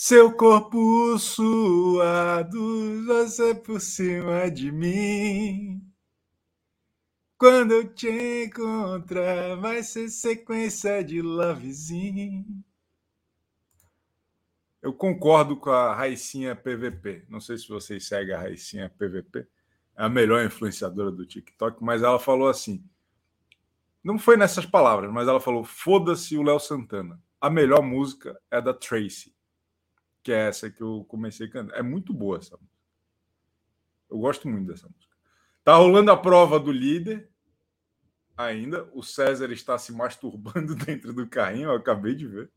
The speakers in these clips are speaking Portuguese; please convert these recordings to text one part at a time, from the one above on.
Seu corpo suado, você por cima de mim. Quando eu te encontrar, vai ser sequência de lovezinho. Eu concordo com a Raicinha PVP. Não sei se vocês seguem a Raicinha PVP. É a melhor influenciadora do TikTok, mas ela falou assim. Não foi nessas palavras, mas ela falou: foda-se o Léo Santana. A melhor música é da Tracy, que é essa que eu comecei a cantar. É muito boa essa música. Eu gosto muito dessa música. Tá rolando a prova do líder ainda. O César está se masturbando dentro do carrinho, eu acabei de ver.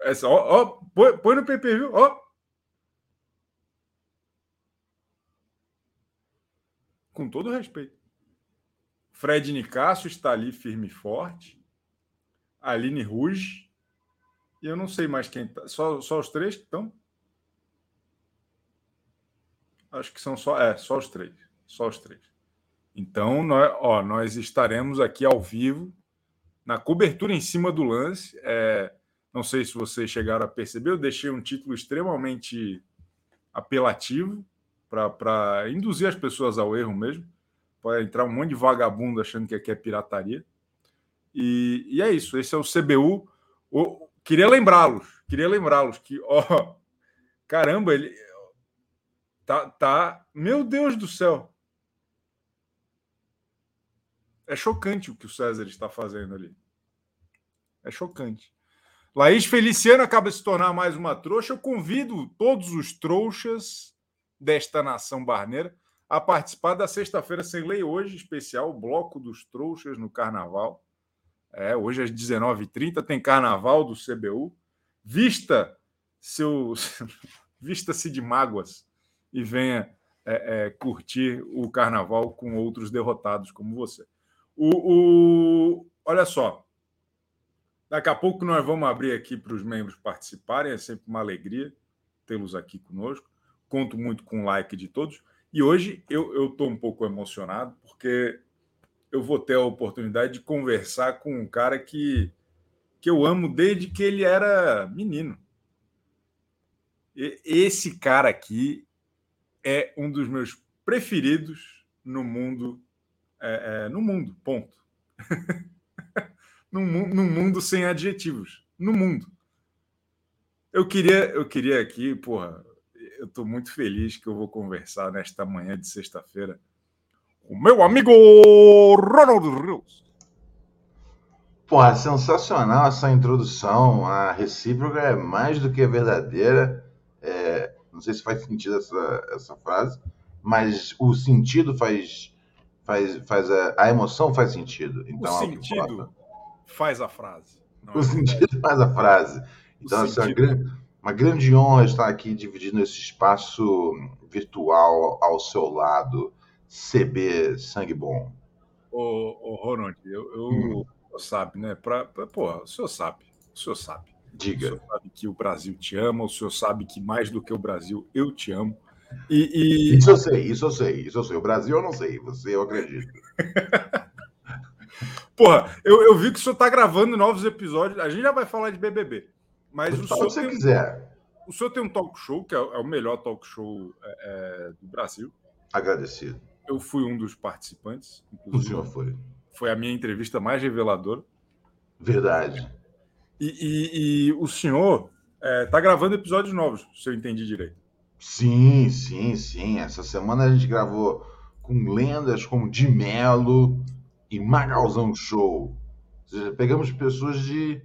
Essa, ó, ó põe, põe no PPV, ó. Com todo respeito. Fred Nicásio está ali firme e forte. Aline Ruge. E eu não sei mais quem tá. Só, só os três que estão? Acho que são só. É, só os três. Só os três. Então, nós, ó, nós estaremos aqui ao vivo, na cobertura em cima do lance. É, não sei se vocês chegaram a perceber, eu deixei um título extremamente apelativo para induzir as pessoas ao erro mesmo. Pode entrar um monte de vagabundo achando que aqui é pirataria. E, e é isso, esse é o CBU. O, queria lembrá-los, queria lembrá-los que, ó, caramba, ele tá, tá, meu Deus do céu. É chocante o que o César está fazendo ali. É chocante. Laís Feliciano acaba de se tornar mais uma trouxa. Eu convido todos os trouxas desta nação barneira a participar da Sexta-feira Sem Lei hoje, especial, Bloco dos Trouxas no Carnaval. É, hoje às 19h30 tem Carnaval do CBU. Vista seu, vista-se de mágoas e venha é, é, curtir o Carnaval com outros derrotados como você. O, o, olha só, daqui a pouco nós vamos abrir aqui para os membros participarem, é sempre uma alegria tê-los aqui conosco. Conto muito com o like de todos. E hoje eu estou um pouco emocionado, porque eu vou ter a oportunidade de conversar com um cara que, que eu amo desde que ele era menino. E, esse cara aqui é um dos meus preferidos no mundo é, é, no mundo, ponto. no, no mundo sem adjetivos. No mundo. Eu queria, eu queria aqui, porra, eu estou muito feliz que eu vou conversar nesta manhã de sexta-feira o meu amigo Ronaldo Rios. Porra, sensacional essa introdução. A recíproca é mais do que verdadeira. É, não sei se faz sentido essa, essa frase, mas o sentido faz faz, faz a, a emoção faz sentido. Então, o é sentido faz a frase. O é sentido faz a frase. Então, assim, uma, grande, uma grande honra estar aqui dividindo esse espaço virtual ao seu lado, CB Sangue Bom. Ô, ô Ronald, eu, eu hum. sabe, né? Pra, pra, porra, o senhor sabe, o senhor sabe. Diga. O senhor sabe que o Brasil te ama, o senhor sabe que mais do que o Brasil, eu te amo. E, e... Isso eu sei, isso eu sei, isso eu sei. O Brasil eu não sei, você eu acredito. Porra, eu, eu vi que o senhor está gravando novos episódios. A gente já vai falar de BBB. Mas o senhor. você tem, quiser. O senhor tem um talk show, que é, é o melhor talk show é, é, do Brasil. Agradecido. Eu fui um dos participantes. O senhor foi. Foi a minha entrevista mais reveladora. Verdade. E, e, e o senhor está é, gravando episódios novos, se eu entendi direito. Sim, sim, sim. Essa semana a gente gravou com lendas como Di Mello e Magalzão Show. Ou seja, pegamos pessoas de,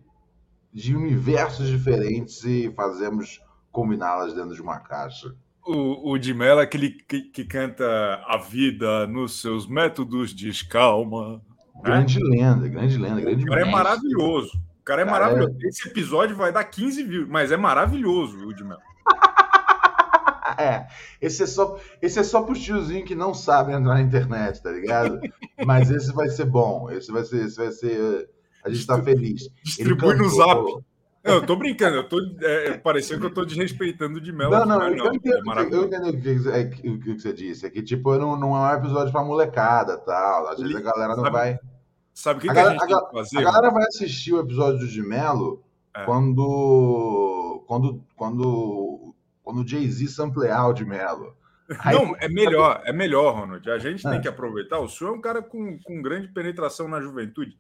de universos diferentes e fazemos combiná-las dentro de uma caixa. O, o Di Mello é aquele que, que canta a vida nos seus métodos de escalma. Né? Grande né? lenda, grande lenda, grande O cara é mestre. é maravilhoso. O cara é cara maravilhoso. É... Esse episódio vai dar 15 views, mas é maravilhoso o Di Mello. É, esse é só, esse é só pro tiozinho que não sabe entrar na internet, tá ligado? Mas esse vai ser bom. Esse vai ser, esse vai ser. A gente tá feliz. Distribui no zap. Não, eu tô brincando, eu tô é, parecendo que eu tô desrespeitando de Mel. Não, não, não, eu, entendo, é eu entendo o que, é, o que você disse. É que, tipo, não, não é um episódio pra molecada tal. Às vezes a galera não sabe, vai. Sabe o que, a, que a gente a, tem que fazer? A galera vai assistir o episódio do de Melo é. quando quando, quando, quando o Jay-Z samplear o de Mello. Aí... Não, é melhor, é melhor, Ronald. A gente tem que aproveitar. O senhor é um cara com, com grande penetração na juventude.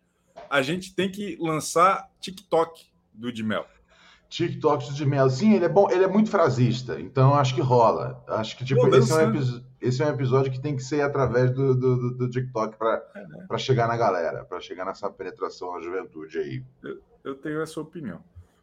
A gente tem que lançar TikTok do de Mello. TikTok do de Mello. Sim, ele é bom, ele é muito frasista, então acho que rola. Acho que tipo, Pô, esse, é um esse, é um episódio que tem que ser através do, do, do, TikTok para é, né? chegar na galera, para chegar nessa penetração na juventude aí. Eu, eu tenho essa opinião.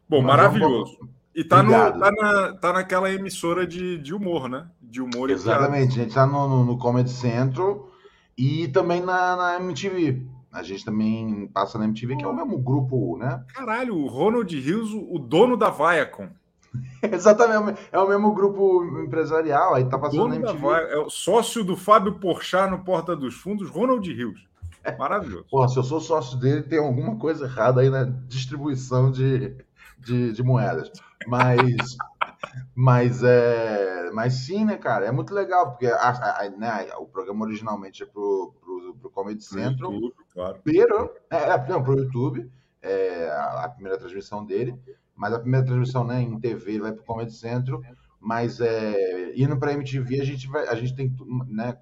Bom, Mas maravilhoso. É um e tá, no, tá, na, tá naquela emissora de, de humor, né? De humor Exatamente, a gente tá no, no, no, Comedy Central e também na, na MTV. A gente também passa na MTV, que é o mesmo grupo, né? Caralho, o Ronald Rios, o dono da Viacom. Exatamente, é o mesmo grupo empresarial, aí tá passando dono na MTV. é o sócio do Fábio Porchat no Porta dos Fundos, Ronald Rios. Maravilhoso. Pô, se eu sou sócio dele, tem alguma coisa errada aí na distribuição de, de, de moedas. Mas, mas, é, mas sim, né, cara? É muito legal, porque a, a, né, o programa originalmente é pro, pro, pro Comedy Central. YouTube, claro. Pero, é, é, não, pro YouTube, é, a, a, primeira transmissão dele. Mas a primeira transmissão né, em TV vai pro Comedy Central. Mas é, indo pra MTV, a gente, vai, a gente tem, né,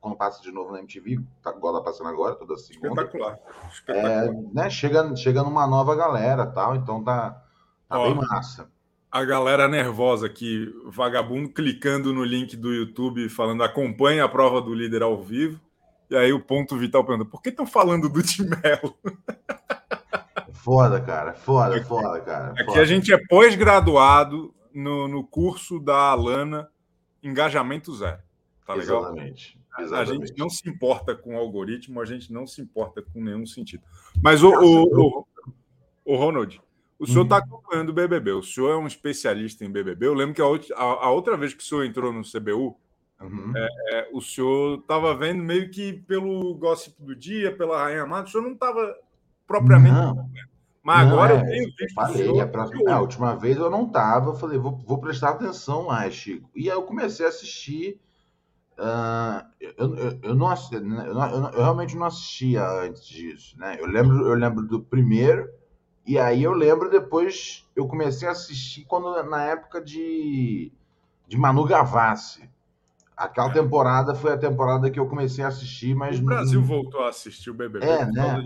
quando passa de novo na MTV, tá, igual tá passando agora, toda segunda. Espetacular. Espetacular. É, né, chega, chega numa nova galera tal, então tá, tá Ó, bem massa a galera nervosa aqui, vagabundo, clicando no link do YouTube, falando acompanhe a prova do líder ao vivo. E aí o ponto vital pergunta: por que estão falando do Timelo? Foda, cara. Foda, aqui, foda, cara. Aqui a gente é pós-graduado no, no curso da Alana Engajamento Zero. Tá legal? Exatamente. Exatamente. A gente não se importa com o algoritmo, a gente não se importa com nenhum sentido. Mas o, o, o, o Ronald, o senhor está uhum. acompanhando o BBB, o senhor é um especialista em BBB. Eu lembro que a, outra, a, a outra vez que o senhor entrou no CBU, uhum. é, é, o senhor estava vendo meio que pelo gossip do dia, pela Rainha Amada, o senhor não estava propriamente. Não. Mas não, agora é, eu tenho visto. Falei, a, próxima, a, última vez eu não estava, eu falei, vou, vou prestar atenção mais, Chico. E aí eu comecei a assistir. Uh, eu, eu, eu, não, eu, não, eu, realmente não assistia antes disso, né? Eu lembro, eu lembro do primeiro e aí eu lembro depois, eu comecei a assistir quando na época de, de Manu Gavassi. Aquela é. temporada foi a temporada que eu comecei a assistir, mas. O Brasil não... voltou a assistir o BBB é, né?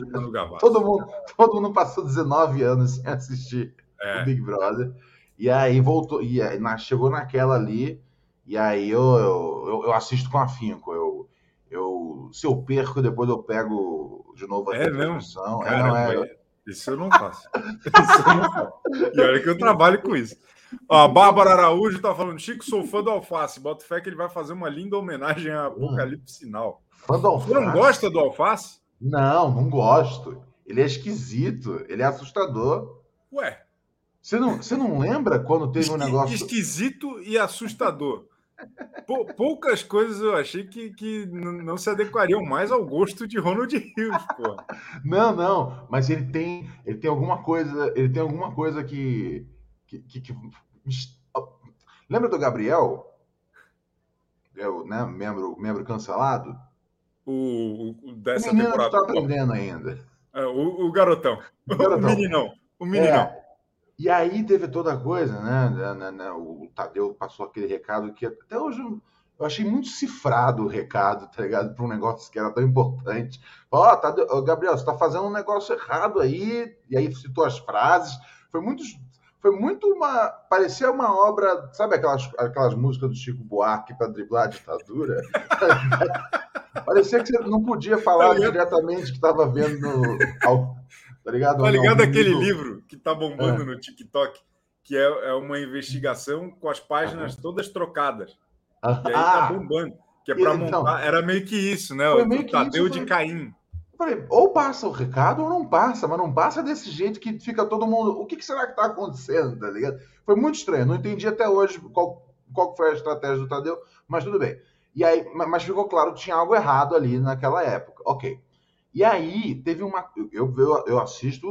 Todo mundo, todo mundo passou 19 anos sem assistir é. o Big Brother. E aí voltou, e aí, chegou naquela ali, e aí eu, eu, eu, assisto com afinco. Eu, eu, se eu perco, depois eu pego de novo a é transmissão. É, não, é, isso eu não faço. Isso eu não faço. E olha que eu trabalho com isso. Ó, a Bárbara Araújo está falando: Chico, sou fã do Alface. Bota fé que ele vai fazer uma linda homenagem a Apocalipse Sinal. Fã do Alface? Você não gosta do Alface? Não, não gosto. Ele é esquisito, ele é assustador. Ué. Você não, você não lembra quando teve um negócio. Esquisito e assustador. Poucas coisas eu achei que, que não se adequariam mais ao gosto de Ronald Rios, pô. Não, não, mas ele tem, ele tem alguma coisa, ele tem alguma coisa que, que, que, que... lembra do Gabriel? É o, né, membro, membro cancelado? O, o dessa o temporada. está aprendendo ainda. É, o, o, garotão. o garotão. O meninão. O meninão. É. E aí teve toda a coisa, né, né, né? né? O Tadeu passou aquele recado que até hoje eu achei muito cifrado o recado, tá ligado? Para um negócio que era tão importante. Ó, oh, Tadeu, Gabriel, você tá fazendo um negócio errado aí. E aí citou as frases. Foi muito. Foi muito uma. Parecia uma obra. Sabe aquelas, aquelas músicas do Chico Buarque para driblar a ditadura? Parecia que você não podia falar diretamente que estava vendo ao, Tá ligado? Tá ligado aquele livro, livro que tá bombando é. no TikTok, que é, é uma investigação com as páginas todas trocadas. Ah. E aí tá bombando. Que é para então, montar. Era meio que isso, né? O Tadeu de Caim. Falei, ou passa o recado ou não passa, mas não passa desse jeito que fica todo mundo. O que, que será que tá acontecendo, tá ligado? Foi muito estranho. Não entendi até hoje qual, qual foi a estratégia do Tadeu, mas tudo bem. E aí, mas ficou claro que tinha algo errado ali naquela época. Ok. E aí, teve uma. Eu, eu, eu assisto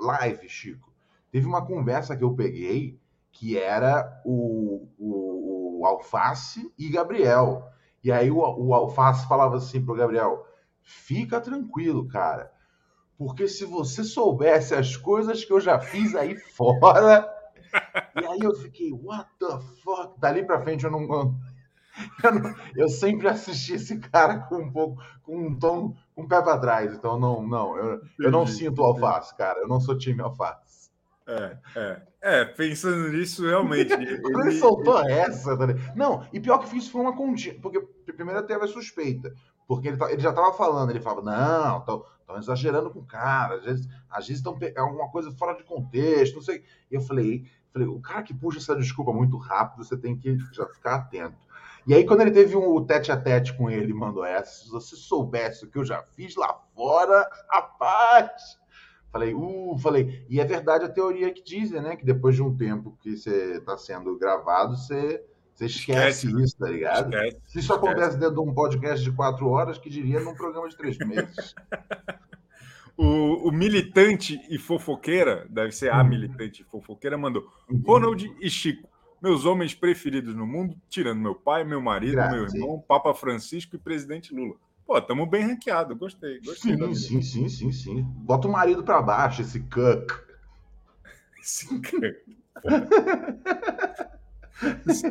live, Chico. Teve uma conversa que eu peguei que era o, o, o Alface e Gabriel. E aí o, o Alface falava assim pro Gabriel: fica tranquilo, cara. Porque se você soubesse as coisas que eu já fiz aí fora, E aí eu fiquei, what the fuck? Dali pra frente eu não. Eu, não, eu sempre assisti esse cara com um pouco, com um tom, com um pé pra trás. Então, não, não, eu, eu não sinto alface, cara. Eu não sou time alface. É, é. É, pensando nisso, realmente. Quando ele, ele soltou ele... essa, tá não, e pior que isso foi uma continha, porque primeiro teve a suspeita, porque ele, tá, ele já tava falando, ele falava, não, estão exagerando com o cara, às vezes estão pegando alguma coisa fora de contexto, não sei. E eu falei, falei, o cara que puxa essa desculpa muito rápido, você tem que já ficar atento. E aí, quando ele teve um, o tete a tete com ele, mandou essa. Se você soubesse o que eu já fiz lá fora, rapaz! Falei, uh, falei. E é verdade a teoria que dizem, né? Que depois de um tempo que você está sendo gravado, você, você esquece, esquece isso, tá ligado? Esquece, Se isso esquece. acontece dentro de um podcast de quatro horas, que diria num programa de três meses. o, o, militante e fofoqueira, deve ser a uhum. militante e fofoqueira, mandou uhum. Ronald e Chico meus homens preferidos no mundo, tirando meu pai, meu marido, Graças. meu irmão, Papa Francisco e presidente Lula. Pô, tamo bem ranqueado, gostei, gostei. Sim, sim, sim, sim, sim. Bota o marido para baixo, esse cuck. esse cuck.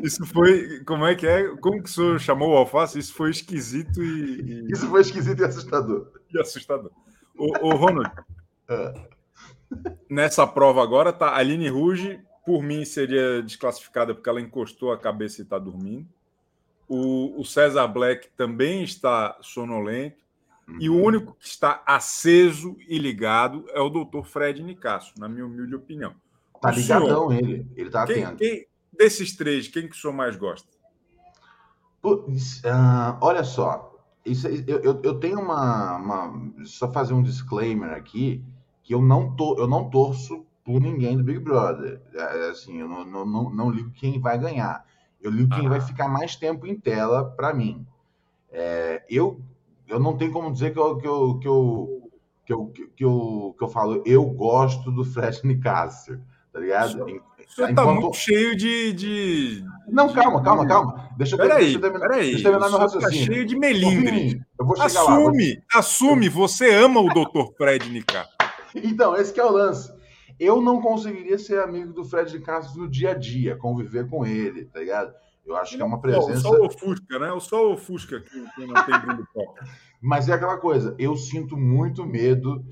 Isso foi. Como é que é? Como que o senhor chamou o alface? Isso foi esquisito e. e... Isso foi esquisito e assustador. E assustador. Ô, ô Ronald, ah. nessa prova agora tá Aline Ruge por mim, seria desclassificada porque ela encostou a cabeça e está dormindo. O, o, César Black também está sonolento. Uhum. E o uhum. único que está aceso e ligado é o doutor Fred Nicasso, na minha humilde opinião. Tá ligadão senhor, ele, ele tá quem, atento. Quem, desses três, quem que o senhor mais gosta? uh, olha só, isso, eu, eu, eu tenho uma, uma, Só fazer um disclaimer aqui, que eu não, to, eu não torço por ninguém do Big Brother. É, é, assim, eu não, não, não, não ligo quem vai ganhar. Eu ligo quem ah. vai ficar mais tempo em tela para mim. É, eu, eu não tenho como dizer que eu, que eu, que eu, que eu, que eu, que eu falo, eu gosto do Fred Nicásio, tá ligado? Você tá Enquanto... muito cheio de, de. Não, calma, calma, calma. Deixa eu, peraí, deixa eu terminar, peraí. Deixa eu terminar meu tá raciocínio. Tá cheio de melindre. Eu vou chegar assume, lá, vou... assume, você ama o Dr. Fred Nicásio. Então, esse que é o lance. Eu não conseguiria ser amigo do Fred Castro no dia a dia, conviver com ele, tá ligado? Eu acho que é uma presença. Só o Fusca, né? Só o Fusca que, que não tem brilho Mas é aquela coisa, eu sinto muito medo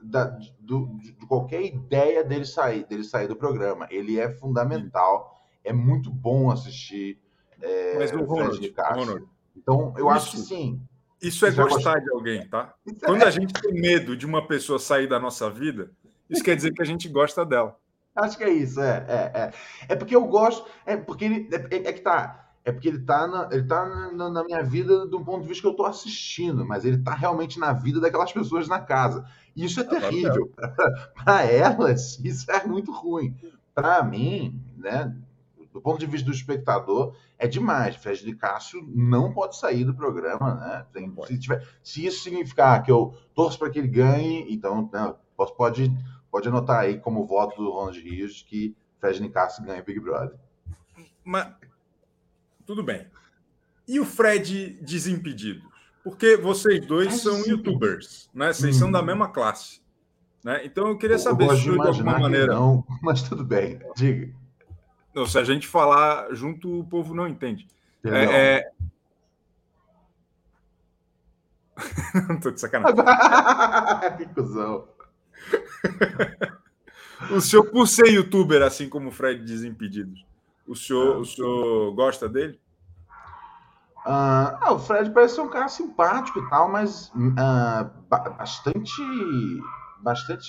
da, do, de qualquer ideia dele sair, dele sair do programa. Ele é fundamental, é muito bom assistir é, Mas o Ronald, Ronald, Então, eu isso, acho que sim. Isso é gostar de alguém, tá? Quando a gente tem medo de uma pessoa sair da nossa vida, isso quer dizer que a gente gosta dela. Acho que é isso, é, é, é. É porque eu gosto, é porque ele, é, é, é que tá, é porque ele tá, na, ele tá na, na, minha vida do ponto de vista que eu tô assistindo, mas ele tá realmente na vida daquelas pessoas na casa. E isso é terrível. Para elas, isso é muito ruim. Para mim, né, do ponto de vista do espectador, é demais. Fred de Cássio não pode sair do programa, né? Tem, se, tiver, se isso significar que eu torço para que ele ganhe, então não, pode Pode anotar aí como voto do Ronald Rios que Fred Nicasso ganha Big Brother. Mas tudo bem. E o Fred Desimpedidos? Porque vocês dois são youtubers, né? Vocês hum. são da mesma classe. Né? Então eu queria saber eu se de, de alguma maneira. Não, mas tudo bem, diga. Não, se a gente falar junto, o povo não entende. É, é... não tô de sacanagem. que cuzão. O senhor, por ser youtuber, assim como o Fred Desimpedidos, o senhor, o senhor gosta dele? Ah, o Fred parece ser um cara simpático e tal, mas uh, bastante, bastante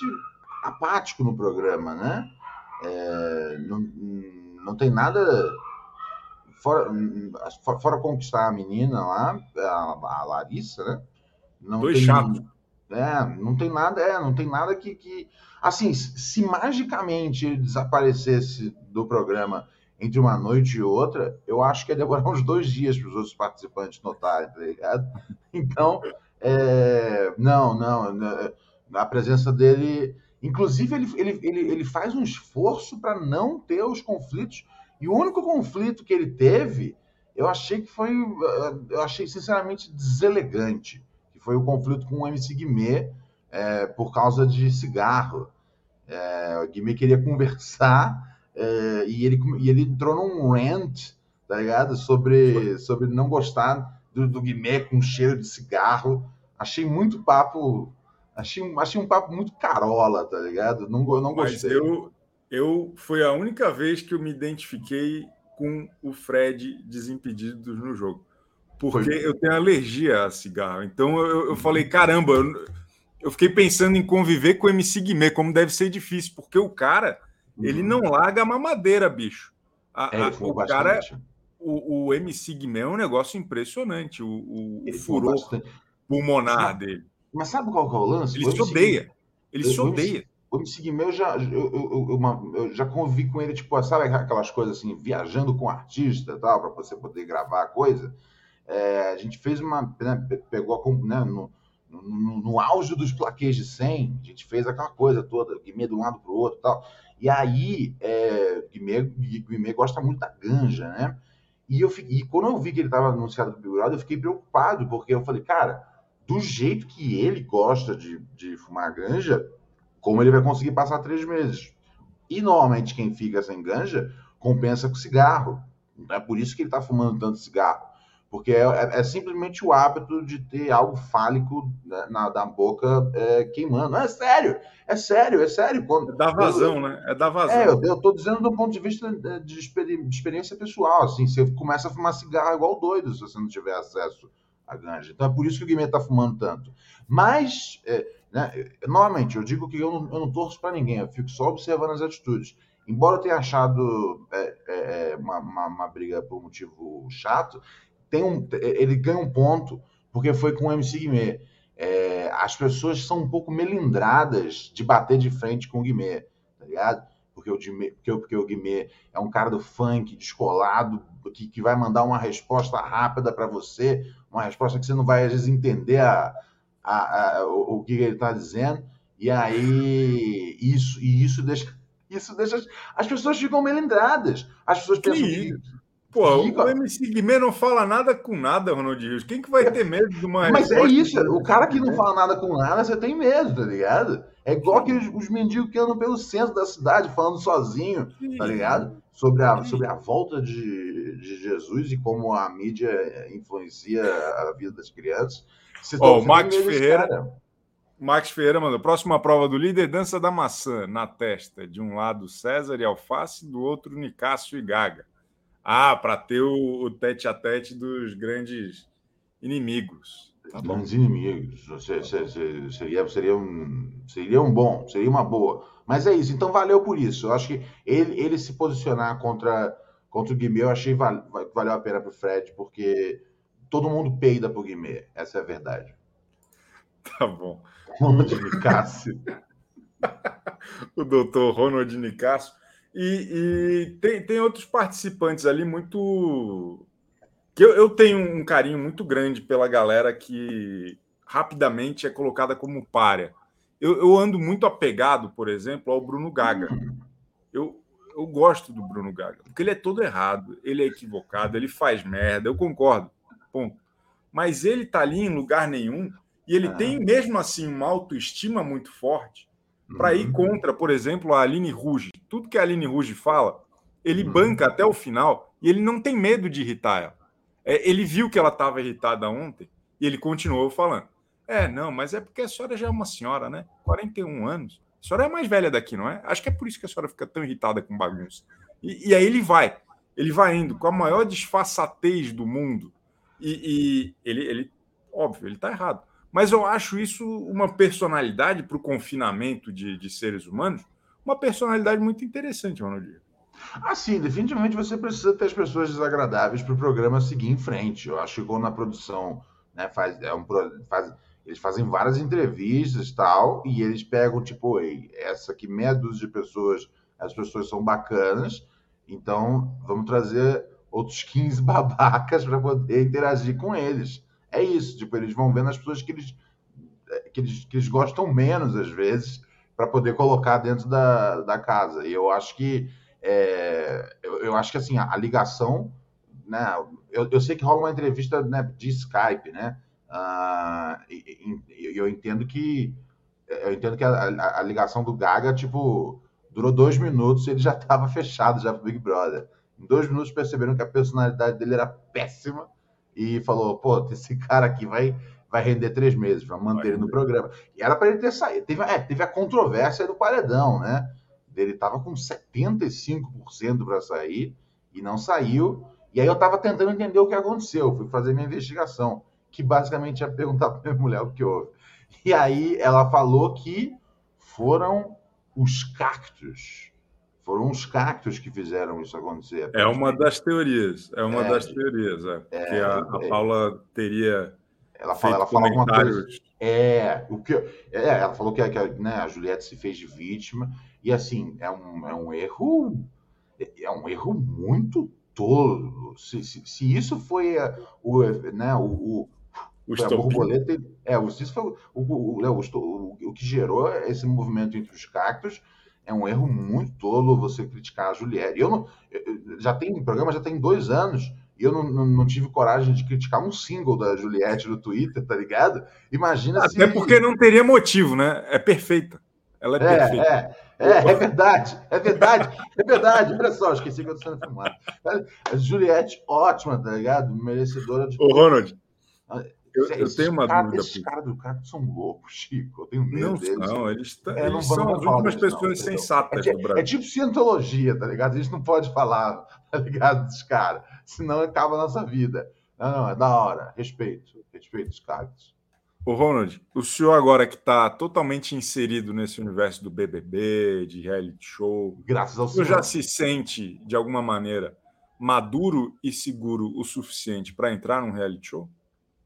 apático no programa, né? É, não, não tem nada. Fora, fora conquistar a menina lá, a, a Larissa, né? Não Dois tem, chatos. É, não tem nada, é, não tem nada que, que. Assim, se magicamente desaparecesse do programa entre uma noite e outra, eu acho que ia demorar uns dois dias para os outros participantes notarem, tá ligado? Então, é, não, não, né, a presença dele. Inclusive, ele, ele, ele, ele faz um esforço para não ter os conflitos. E o único conflito que ele teve, eu achei que foi. Eu achei sinceramente deselegante foi o conflito com o MC Guimê é, por causa de cigarro. É, o Guimê queria conversar é, e, ele, e ele entrou num rant, tá ligado? Sobre, sobre não gostar do, do Guimê com cheiro de cigarro. Achei muito papo. Achei, achei um papo muito carola, tá ligado? Não, não gostei. Mas eu, eu foi a única vez que eu me identifiquei com o Fred desimpedido no jogo. Porque foi. eu tenho alergia a cigarro. Então eu, eu falei, caramba, eu, eu, fiquei pensando em conviver com o MC Guimê, como deve ser difícil, porque o cara, uhum. ele não larga a mamadeira, bicho. A, é, a, o bastante. cara, o, o MC Guimê é um negócio impressionante, o, o, o furor pulmonar dele. Mas sabe qual é o lance? Ele se odeia. Ele se odeia. O MC Guimê, eu já, eu, eu, eu, eu, já convivi com ele, tipo, sabe aquelas coisas assim, viajando com artista e tal, para você poder gravar a coisa. É, a gente fez uma. Né, pegou a, né, no, no, no, auge dos plaquês de 100, a gente fez aquela coisa toda, Guimê de um lado para o outro e tal. E aí, é, Guimê, Guimê gosta muito da ganja, né? E, eu, e quando eu vi que ele estava anunciado para o Big Brother, eu fiquei preocupado, porque eu falei, cara, do jeito que ele gosta de, de fumar ganja, como ele vai conseguir passar três meses? E normalmente quem fica sem ganja compensa com cigarro. É por isso que ele está fumando tanto cigarro. Porque é, é, é, simplesmente o hábito de ter algo fálico né, na, na boca é, queimando. É sério, é sério, é sério. Quando, é da vazão, eu, né? É da vazão. É, eu, estou dizendo do ponto de vista é, de, experi de, experiência pessoal. Assim, você começa a fumar cigarro igual doido se você não tiver acesso à ganja. Então é por isso que o Guimê está fumando tanto. Mas, é, né, novamente, eu digo que eu não, eu não torço para ninguém, eu fico só observando as atitudes. Embora eu tenha achado é, uma, uma, uma briga por motivo chato, tem um, ele ganha um ponto porque foi com o MC Guimê. É, as pessoas são um pouco melindradas de bater de frente com o Guimê, tá ligado? Porque o, Guimê, porque, porque o Guimê é um cara do funk, descolado, que, que vai mandar uma resposta rápida para você, uma resposta que você não vai, às vezes, entender a, a, a o, o, que ele está dizendo. E aí, isso, e isso deixa, isso deixa. As pessoas ficam melindradas. As pessoas pensam que, Pô, Fica. o MC Guimê não fala nada com nada, Ronald Rios. Quem que vai ter medo de uma Mas é isso, o cara que não fala nada com nada, você tem medo, tá ligado? É igual aqueles os mendigos que andam pelo centro da cidade falando sozinho, tá ligado? Sobre a, sobre a volta de, de Jesus e como a mídia influencia a vida das crianças. Ó, oh, o Max Ferreira. Max Ferreira mandou. Próxima prova do líder: dança da maçã na testa. De um lado César e Alface, do outro Nicásio e Gaga. Ah, para ter o, o tete a tete dos grandes inimigos. Tá grandes inimigos. Seria, seria, um, seria um bom, seria uma boa. Mas é isso, então valeu por isso. Eu acho que ele, ele se posicionar contra, contra o Guimê, eu achei val, valeu a pena para o Fred, porque todo mundo peida pro Guimê, essa é a verdade. Tá bom. Ronald Nicásio. o doutor Ronald Nicásio. E, e tem, tem outros participantes ali muito. que eu, eu tenho um carinho muito grande pela galera que rapidamente é colocada como párea. Eu, eu ando muito apegado, por exemplo, ao Bruno Gaga. Eu, eu gosto do Bruno Gaga, porque ele é todo errado, ele é equivocado, ele faz merda, eu concordo. Ponto. Mas ele tá ali em lugar nenhum e ele ah. tem mesmo assim uma autoestima muito forte para ir uhum. contra, por exemplo, a Aline Ruge. Tudo que a Aline Ruge fala, ele uhum. banca até o final e ele não tem medo de irritar ela. É, ele viu que ela estava irritada ontem e ele continuou falando. É, não, mas é porque a senhora já é uma senhora, né? 41 anos. A senhora é mais velha daqui, não é? Acho que é por isso que a senhora fica tão irritada com bagunça. E, e aí ele vai. Ele vai indo com a maior disfarçatez do mundo. E, e ele, ele, óbvio, ele está errado. Mas eu acho isso uma personalidade para o confinamento de, de, seres humanos, uma personalidade muito interessante, Ronaldinho. Ah, sim, definitivamente você precisa ter as pessoas desagradáveis para o programa seguir em frente. Eu acho que quando a produção né, faz, é um, faz, eles fazem várias entrevistas e tal, e eles pegam, tipo, essa aqui meia dúzia de pessoas, as pessoas são bacanas, então vamos trazer outros 15 babacas para poder interagir com eles é isso. Tipo, eles vão vendo as pessoas que eles, que eles, que eles gostam menos, às vezes, para poder colocar dentro da, da casa. E eu acho que é, eu, eu, acho que assim, a, a ligação, né? Eu, eu, sei que rola uma entrevista né, de Skype, né? Uh, e, e, eu entendo que eu entendo que a, a, a, ligação do Gaga, tipo, Durou dois minutos e ele já estava fechado já pro Big Brother. Em dois minutos perceberam que a personalidade dele era péssima e falou: pô, esse cara aqui vai, vai render três meses, vamos manter ele no programa. E era para ele ter saído. Teve, é, teve a controvérsia do paredão, né? Ele estava com 75% para sair e não saiu. E aí eu estava tentando entender o que aconteceu. Fui fazer minha investigação, que basicamente ia perguntar para minha mulher o que houve. E aí ela falou que foram os cactos. Foram os cactos que fizeram isso acontecer. É uma das teorias. É uma é, das teorias. É, é, que a, a, é. Paula teria. Ela fala, ela fala alguma coisa. É, o que, é, ela falou que, a, que né, a Juliette se fez de vítima. E assim, é um, é um erro. É um erro muito tolo. Se, se, se isso foi o, né, o, o o a borboleta, é, isso foi o, o, o, o, o que gerou esse movimento entre os cactos. É um erro muito tolo você criticar a Juliette. Eu não, já tem o programa já tem dois anos e eu não, não, não, tive coragem de criticar um single da Juliette no Twitter, tá ligado? Imagina Até se... porque não teria motivo, né? É perfeita. Ela é, é perfeita. É, é, é verdade, é verdade, é verdade. Olha só, esqueci que eu tô sendo filmado. A Juliette, ótima, tá ligado? Merecedora de. Ô, Ronald. Eu, eu tenho uma cara, dúvida. Esses caras do cara são loucos, Chico. Eu tenho medo não deles. Não, eles, é, eles são as últimas pessoas não, sensatas é, do Brasil. É tipo cientologia, tá ligado? A gente não pode falar, tá ligado, dos caras. Senão acaba a nossa vida. Não, não, é da hora. Respeito. Respeito os caras. Ô, Ronald, o senhor agora que está totalmente inserido nesse universo do BBB, de reality show, graças ao senhor, já se sente, de alguma maneira, maduro e seguro o suficiente para entrar num reality show?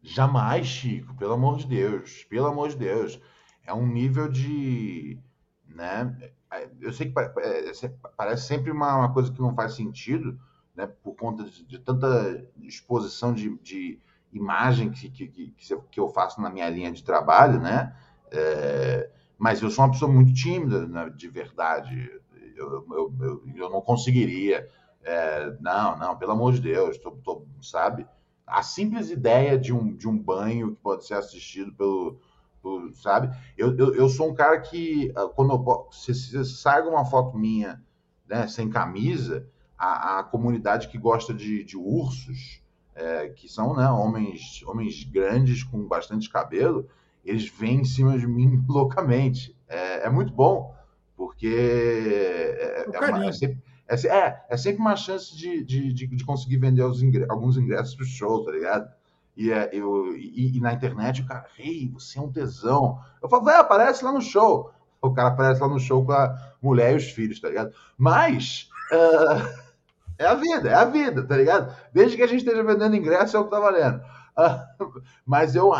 Jamais, Chico, pelo amor de Deus, pelo amor de Deus. É um nível de. Né? É, eu sei que é, parece sempre uma, uma coisa que não faz sentido, né? por conta de, de tanta exposição de, de imagem que, que, que, que, eu faço na minha linha de trabalho, né? É, mas eu sou uma pessoa muito tímida, né? de verdade. Eu, eu, eu, eu não conseguiria. É, não, não, pelo amor de Deus, tô, tô, sabe? A simples ideia de um, de um banho que pode ser assistido pelo, pelo sabe? Eu, eu, eu, sou um cara que, ah, quando eu, se, se sai uma foto minha né, sem camisa, a, a comunidade que gosta de, de ursos, é, que são né, homens, homens grandes com bastante cabelo, eles vêm em cima de mim loucamente. É, é muito bom, porque é, é, uma, é sempre, é, é, é sempre uma chance de, de, de, de conseguir vender alguns ingressos pro show, tá ligado? E, é, eu, e, e, na internet o cara, ei, você é um tesão. Eu falo, vai, aparece lá no show. O cara aparece lá no show com a mulher e os filhos, tá ligado? Mas uh, é a vida, é a vida, tá ligado? Desde que a gente esteja vendendo ingresso é o que tá valendo. Uh, mas eu,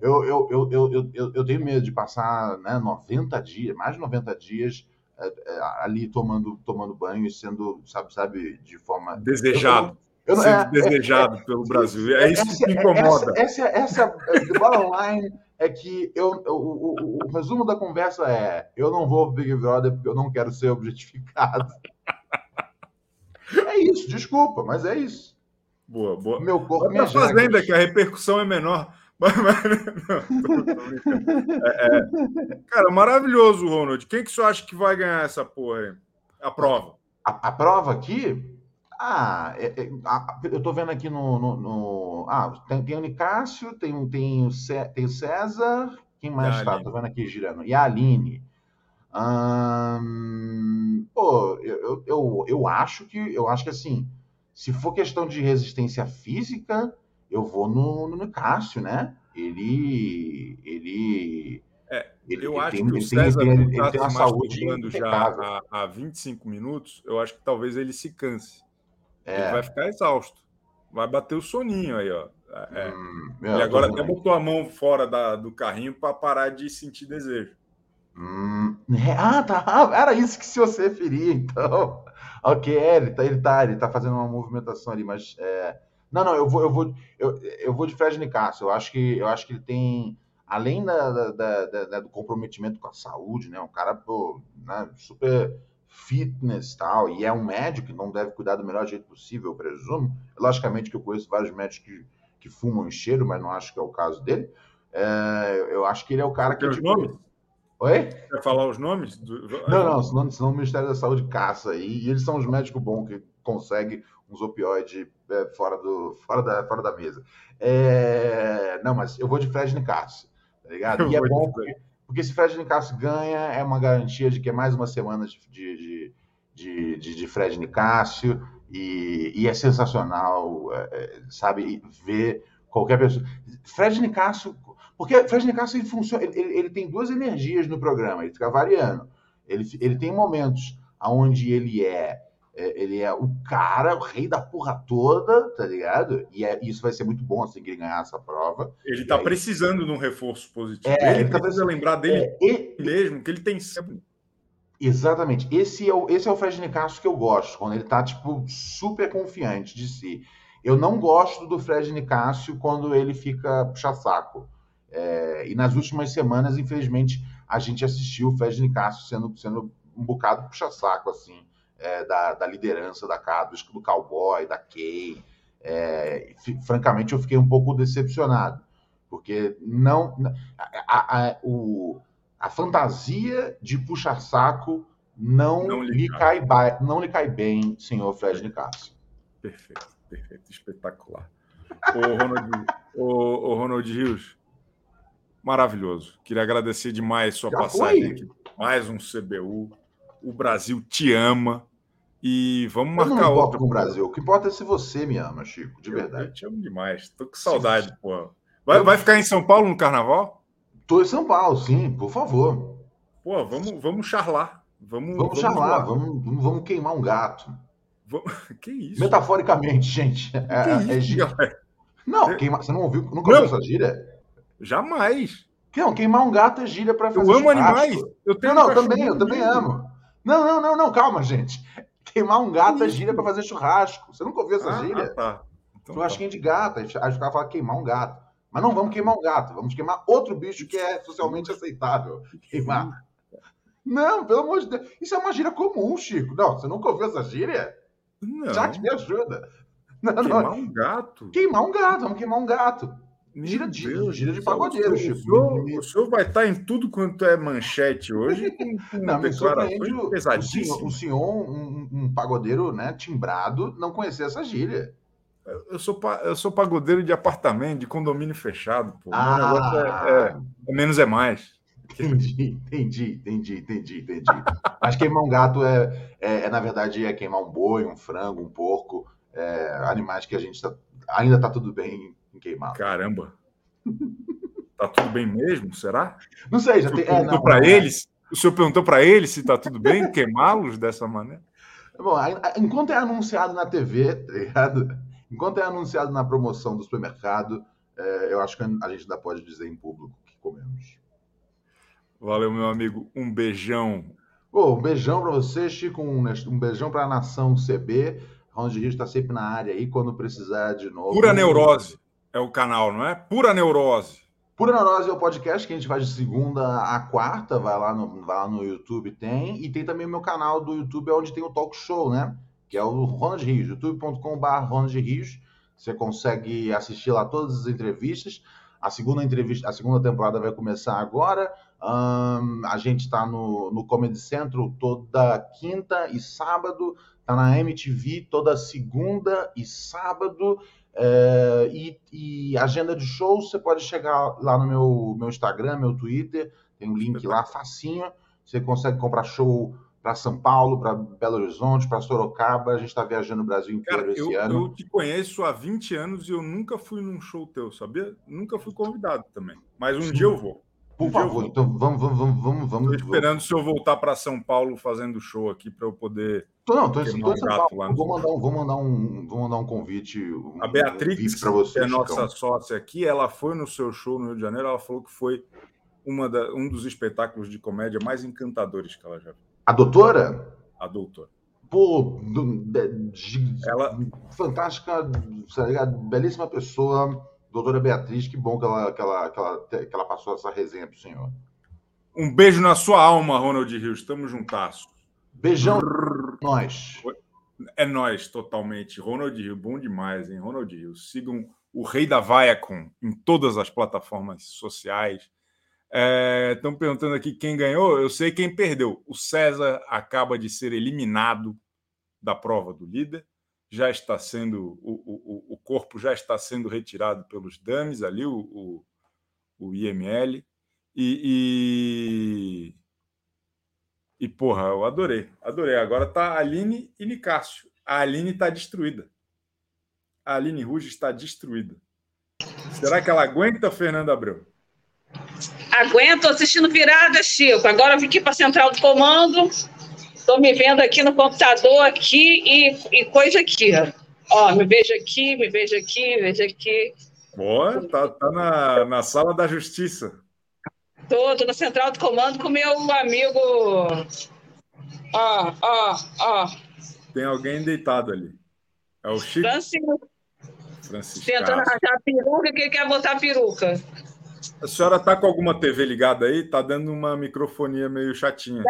eu, eu, eu, eu, eu, eu, tenho medo de passar né, 90 dias, mais de 90 dias ali tomando, tomando banho e sendo, sabe, sabe, de forma. Desejado. Eu, eu, é, desejado é, pelo Brasil. É isso essa, que me incomoda. Essa, essa, essa bottom line é que eu, o, o, o, resumo da conversa é: eu não vou pro Big Brother porque eu não quero ser objetificado. é isso, desculpa, mas é isso. Boa, boa. Meu corpo, minha fazenda, que a repercussão é menor. Mas, mas, não, tô, tô é, é, cara, maravilhoso, Ronald. Quem que você acha que vai ganhar essa porra aí? A prova. A, a prova aqui? Ah, é, é, a, eu tô vendo aqui no. no, no ah, tem, tem o Nicásio, tem, tem, o Cé, tem o César. Quem mais está? Tô vendo aqui girando. E a Aline. Hum, pô, eu, eu, eu acho que eu acho que assim, se for questão de resistência física, eu vou no, no Cássio, né? Ele. Ele. É, ele, eu ele acho tem, que o César tem, ele, ele tem uma saúde já há, há 25 minutos, eu acho que talvez ele se canse. É. Ele vai ficar exausto. Vai bater o soninho aí, ó. É. é. Hum, meu, e agora até botou a mão fora da, do carrinho para parar de sentir desejo. Hum, é, ah, tá. Ah, era isso que se você referia, então. Ok, ele tá, ele tá, ele tá fazendo uma movimentação ali, mas é, não, não, eu vou, eu vou, eu, eu vou de Fred Nicasso. Eu acho que, eu acho que ele tem, além da, da, da, da do comprometimento com a saúde, né? Um cara pô, né, super fitness tal, e é um médico que não deve cuidar do melhor jeito possível, eu presumo. Logicamente que eu conheço vários médicos que, que fumam em cheiro, mas não acho que é o caso dele. É, eu acho que ele é o cara que. Tipo, Oi? Quer falar os nomes? Do... Não, não, senão, senão o Ministério da Saúde caça aí. E eles são os médicos bons que conseguem uns opioides é, fora, do, fora, da, fora da mesa. É... Não, mas eu vou de Fred Nicasso, tá ligado? E é bom porque, porque se Fred Nicasso ganha, é uma garantia de que é mais uma semana de, de, de, de, de Fred Nicásio e, e, é sensacional, é, é sabe, ver qualquer pessoa. Fred Nicásio, porque Fred Nicásio ele funciona, ele, ele, tem duas energias no programa, ele fica variando. Ele, ele tem momentos onde ele é é, ele é o cara, o rei da porra toda, tá ligado? E é, isso vai ser muito bom assim que ele ganhar essa prova. Ele tá aí... precisando de um reforço positivo. É, ele, ele tá precisa lembrar dele é, mesmo, que ele tem sempre. Exatamente. Esse é o, esse é o Fred Nicasso que eu gosto, quando ele tá, tipo, super confiante de si. Eu não gosto do Fred Nicásio quando ele fica puxa-saco. É, e nas últimas semanas, infelizmente, a gente assistiu o Fred Nicásio sendo, sendo um bocado puxa-saco, assim é, da, da, liderança da Cadus, do Cowboy, da Kay. É, francamente, eu fiquei um pouco decepcionado, porque não a, a, o, a fantasia de puxar saco não, não lhe, cai, não lhe cai bem, senhor Fred Nicasso. Perfeito, perfeito, espetacular. o Ronald, o, o Ronald Rios, maravilhoso. Queria agradecer demais sua Já passagem foi? aqui. Mais um CBU. O Brasil te ama. E vamos marcar eu não com o Brasil. O que importa é se você me ama, Chico, de eu, verdade. Eu te amo demais. Tô com saudade, sim. pô. Vai, vai ficar em São Paulo no carnaval? Tô em São Paulo, sim, por favor. Pô, vamos, vamos charlar. Vamos, vamos, vamos charlar, vamos, vamos queimar um gato. Que isso? Metaforicamente, gente. É, é, isso, é Não, queima... você não ouviu? Nunca ouviu essa gíria? Jamais. Não, queimar um gato é gíria para fazer Eu amo churrasco. animais. Eu tenho não, não, também, eu também amo. Não, não, não, não, calma, gente. Queimar um gato é gíria para fazer churrasco. Você nunca ouviu essa ah, gíria? Ah, tá. Então, Churrasquinho tá. de gato. A gente, a gente fala queimar um gato. Mas não vamos queimar um gato, vamos queimar outro bicho que é socialmente aceitável. Queimar. Não, pelo amor de Deus. Isso é uma gíria comum, Chico. Não, você nunca ouviu essa gíria? Não. Já que me ajuda. Não, queimar não. um gato? Queimar um gato, vamos queimar um gato. Gira de, Deus, gira de pagodeiro, Chico. O senhor, o senhor vai estar em tudo quanto é manchete hoje, com, com não, declarações pesadíssimas. O senhor, um, um, pagodeiro né, timbrado, não conhecia essa gíria. Eu sou, eu sou pagodeiro de apartamento, de condomínio fechado. Pô. Ah, é, é, é, menos é mais. Entendi, entendi, entendi, entendi, entendi. Mas queimar um gato é, é, é, na verdade, é queimar um boi, um frango, um porco, é, animais que a gente tá, ainda está tudo bem em queimar. Caramba! Tá tudo bem mesmo? Será? Não sei, já tem. Perguntou é, para é. eles. O senhor perguntou para eles se tá tudo bem queimá-los dessa maneira? Bom, enquanto é anunciado na TV, tá ligado? Enquanto é anunciado na promoção do supermercado, é, eu acho que a gente ainda pode dizer em público que comemos. Valeu, meu amigo. Um beijão. um beijão para você, Chico. Um, um beijão para a nação CB. Ronald Rio está sempre na área aí quando precisar de novo. Pura neurose é o canal, não é? Pura Neurose. Pura Neurose é o podcast que a gente faz de segunda a quarta, vai lá no, vai lá no YouTube, tem. E tem também o meu canal do YouTube, onde tem o talk show, né? Que é o Ronald Rios, youtube.com.br Ronald Rios. Você consegue assistir lá todas as entrevistas. A segunda entrevista, a segunda temporada vai começar agora. Um, a gente está no, no Comedy Central toda quinta e sábado. Tá na MTV toda segunda e sábado. É, e, e, agenda de shows, você pode chegar lá no meu, meu Instagram, meu Twitter, tem um link lá facinho. Você consegue comprar show para São Paulo, para Belo Horizonte, para Sorocaba. A gente está viajando o Brasil inteiro Cara, esse eu, ano. Eu te conheço há 20 anos e eu nunca fui num show teu, sabia? Nunca fui convidado também. Mas um Sim. dia eu vou. Por favor, então vamos, vamos, vamos, vamos. Estou esperando vamos. o senhor voltar para São Paulo fazendo show aqui para eu poder. Tô, não, estou em São Paulo. Vou mandar, um, vou, mandar um, vou mandar um convite. Um, a Beatrix, um para você, que é nossa Chicão. sócia aqui, ela foi no seu show no Rio de Janeiro. Ela falou que foi uma da, um dos espetáculos de comédia mais encantadores que ela já viu. A doutora? A doutora. Pô, ela... fantástica, tá belíssima pessoa Doutora Beatriz, que bom que ela, que ela, que ela, que ela passou essa resenha para o senhor. Um beijo na sua alma, Ronald Rios. Estamos juntasso. Beijão. nós. É nós, totalmente. Ronald Rios, bom demais, hein? Ronald Rios. Sigam o Rei da Viacom em todas as plataformas sociais. Estão é, perguntando aqui quem ganhou. Eu sei quem perdeu. O César acaba de ser eliminado da prova do líder. Já está sendo. O, o, o corpo já está sendo retirado pelos dames ali, o, o, o IML. E, e, e, porra, eu adorei. Adorei. Agora tá Aline e Nicásio. A Aline está destruída. A Aline Ruge está destruída. Será que ela aguenta, Fernanda Abreu? Aguento assistindo virada, Chico. Agora eu vim aqui para central do comando. Estou me vendo aqui no computador aqui e, e coisa aqui. Ó, me vejo aqui, me vejo aqui, me vejo aqui. Boa, tá, tá na, na sala da justiça. Tô, tô na central do comando com meu amigo. Ó, ó, ó. Tem alguém deitado ali. É o Chico. Francisco. Francisco. Tentando arranjar a peruca, que quer botar a peruca. A senhora está com alguma TV ligada aí? Está dando uma microfonia meio chatinha.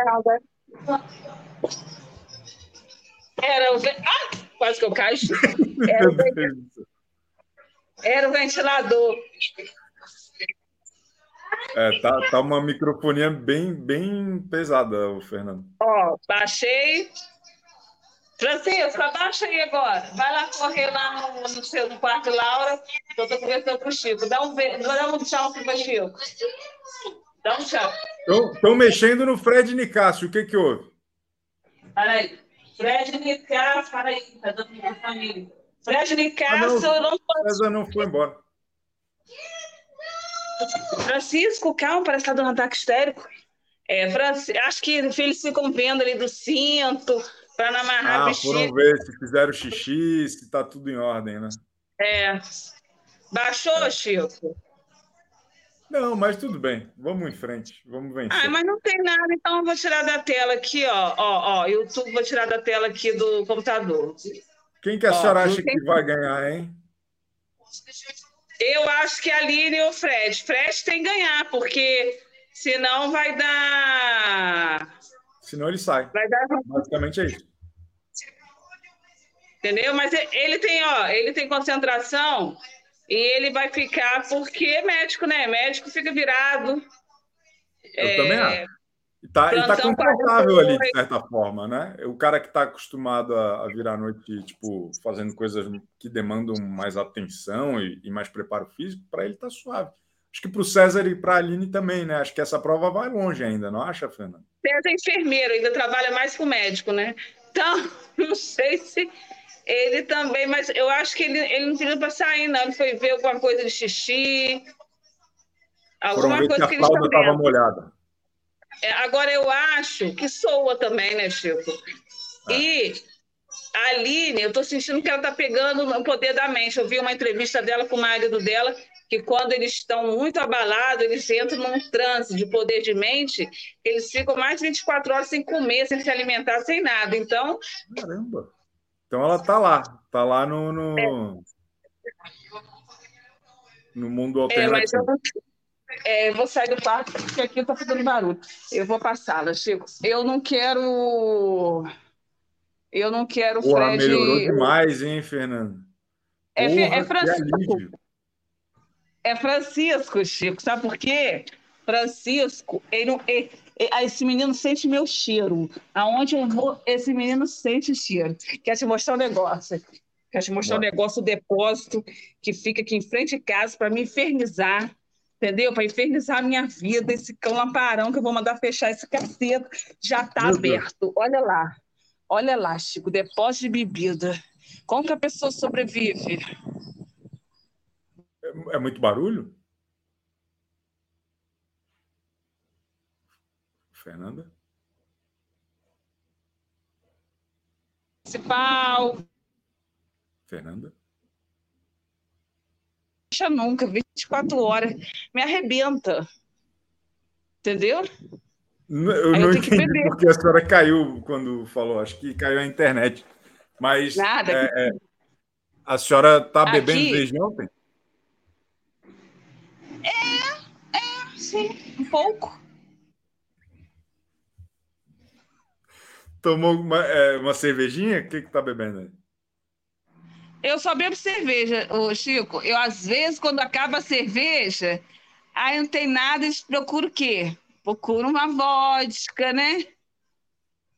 Era o. Ah, quase que eu caio. Era o, Era o ventilador. É, tá, tá uma microfonia bem, bem pesada, Fernando. Ó, baixei. Francisco, abaixa aí agora. Vai lá correr lá no, no, seu, no quarto Laura, eu estou conversando com o Chico. Dá um, dá um tchau para o Chico. Dá um tchau. Estão mexendo no Fred Nicásio. O que, que houve? Peraí. Fred Nicásio, peraí, tá dando minha família. Fred Nicásio, ah, não, não pode. César não foi embora. Francisco, calma, parece que está dando um ataque histérico. É, Francisco, acho que eles ficam vendo ali do cinto para não amarrar ah, vestido. foram ver se fizeram xixi, se está tudo em ordem, né? É. Baixou. Chico? Não, mas tudo bem. Vamos em frente. Vamos vencer. Ah, mas não tem nada, então eu vou tirar da tela aqui, ó. Ó, ó, YouTube, vou tirar da tela aqui do computador. Quem que a ó, senhora acha tem... que vai ganhar, hein? Eu acho que a Aline e o Fred. Fred tem que ganhar, porque senão vai dar senão ele sai. Dar... Basicamente é isso. Entendeu? Mas ele tem, ó, ele tem concentração e ele vai ficar porque é médico, né? Médico fica virado. Eu é... também acho. Tá, ele está confortável ali, de certa forma, né? O cara que está acostumado a, a, virar à noite, tipo, fazendo coisas que demandam mais atenção e, e mais preparo físico, para ele está suave. Acho que para o César e para a Aline também, né? Acho que essa prova vai longe ainda, não acha, Fernanda? César é enfermeiro, ainda trabalha mais com médico, né? Então, não sei se ele também, mas eu acho que ele, ele não pediu para sair, não. Ele foi ver alguma coisa de xixi. Alguma Foram coisa que, que a fralda estava molhada. É, agora, eu acho que soa também, né, Chico? É. E a Aline, eu estou sentindo que ela está pegando o poder da mente. Eu vi uma entrevista dela com o marido dela que quando eles estão muito abalados, eles entram num transe de poder de mente, eles ficam mais de 24 horas sem comer, sem se alimentar, sem nada. Então. Caramba! Então ela está lá, está lá no. no... É. No mundo alternativo. É, eu, é, vou sair do quarto porque aqui está fazendo barulho. Eu vou passá-la, Chico. Eu não quero. Eu não quero Pô, Fred. melhorou demais, hein, Fernando? É, Porra, é Francisco. É Francisco, Chico. Sabe por quê? Francisco, ele, ele, ele, esse menino sente meu cheiro. Aonde eu vou, esse menino sente cheiro. Quer te mostrar um negócio. Quer te mostrar um negócio, o depósito que fica aqui em frente de casa para me infernizar. Entendeu? Para infernizar a minha vida, esse cão lamparão que eu vou mandar fechar esse cacete já está aberto. Olha lá. Olha lá, Chico, depósito de bebida. Como que a pessoa sobrevive? É muito barulho? Fernanda? Principal. Fernanda? Deixa nunca, 24 horas. Me arrebenta. Entendeu? Eu Aí não eu entendi porque a senhora caiu quando falou. Acho que caiu a internet. Mas Nada, é, é, a senhora está bebendo Aqui... desde ontem? É, é, sim, um pouco. Tomou uma, é, uma cervejinha? O que, que tá bebendo aí? Eu só bebo cerveja, ô Chico. Eu, às vezes, quando acaba a cerveja, Aí não tem nada, eles procuram o quê? Procuram uma vodka, né?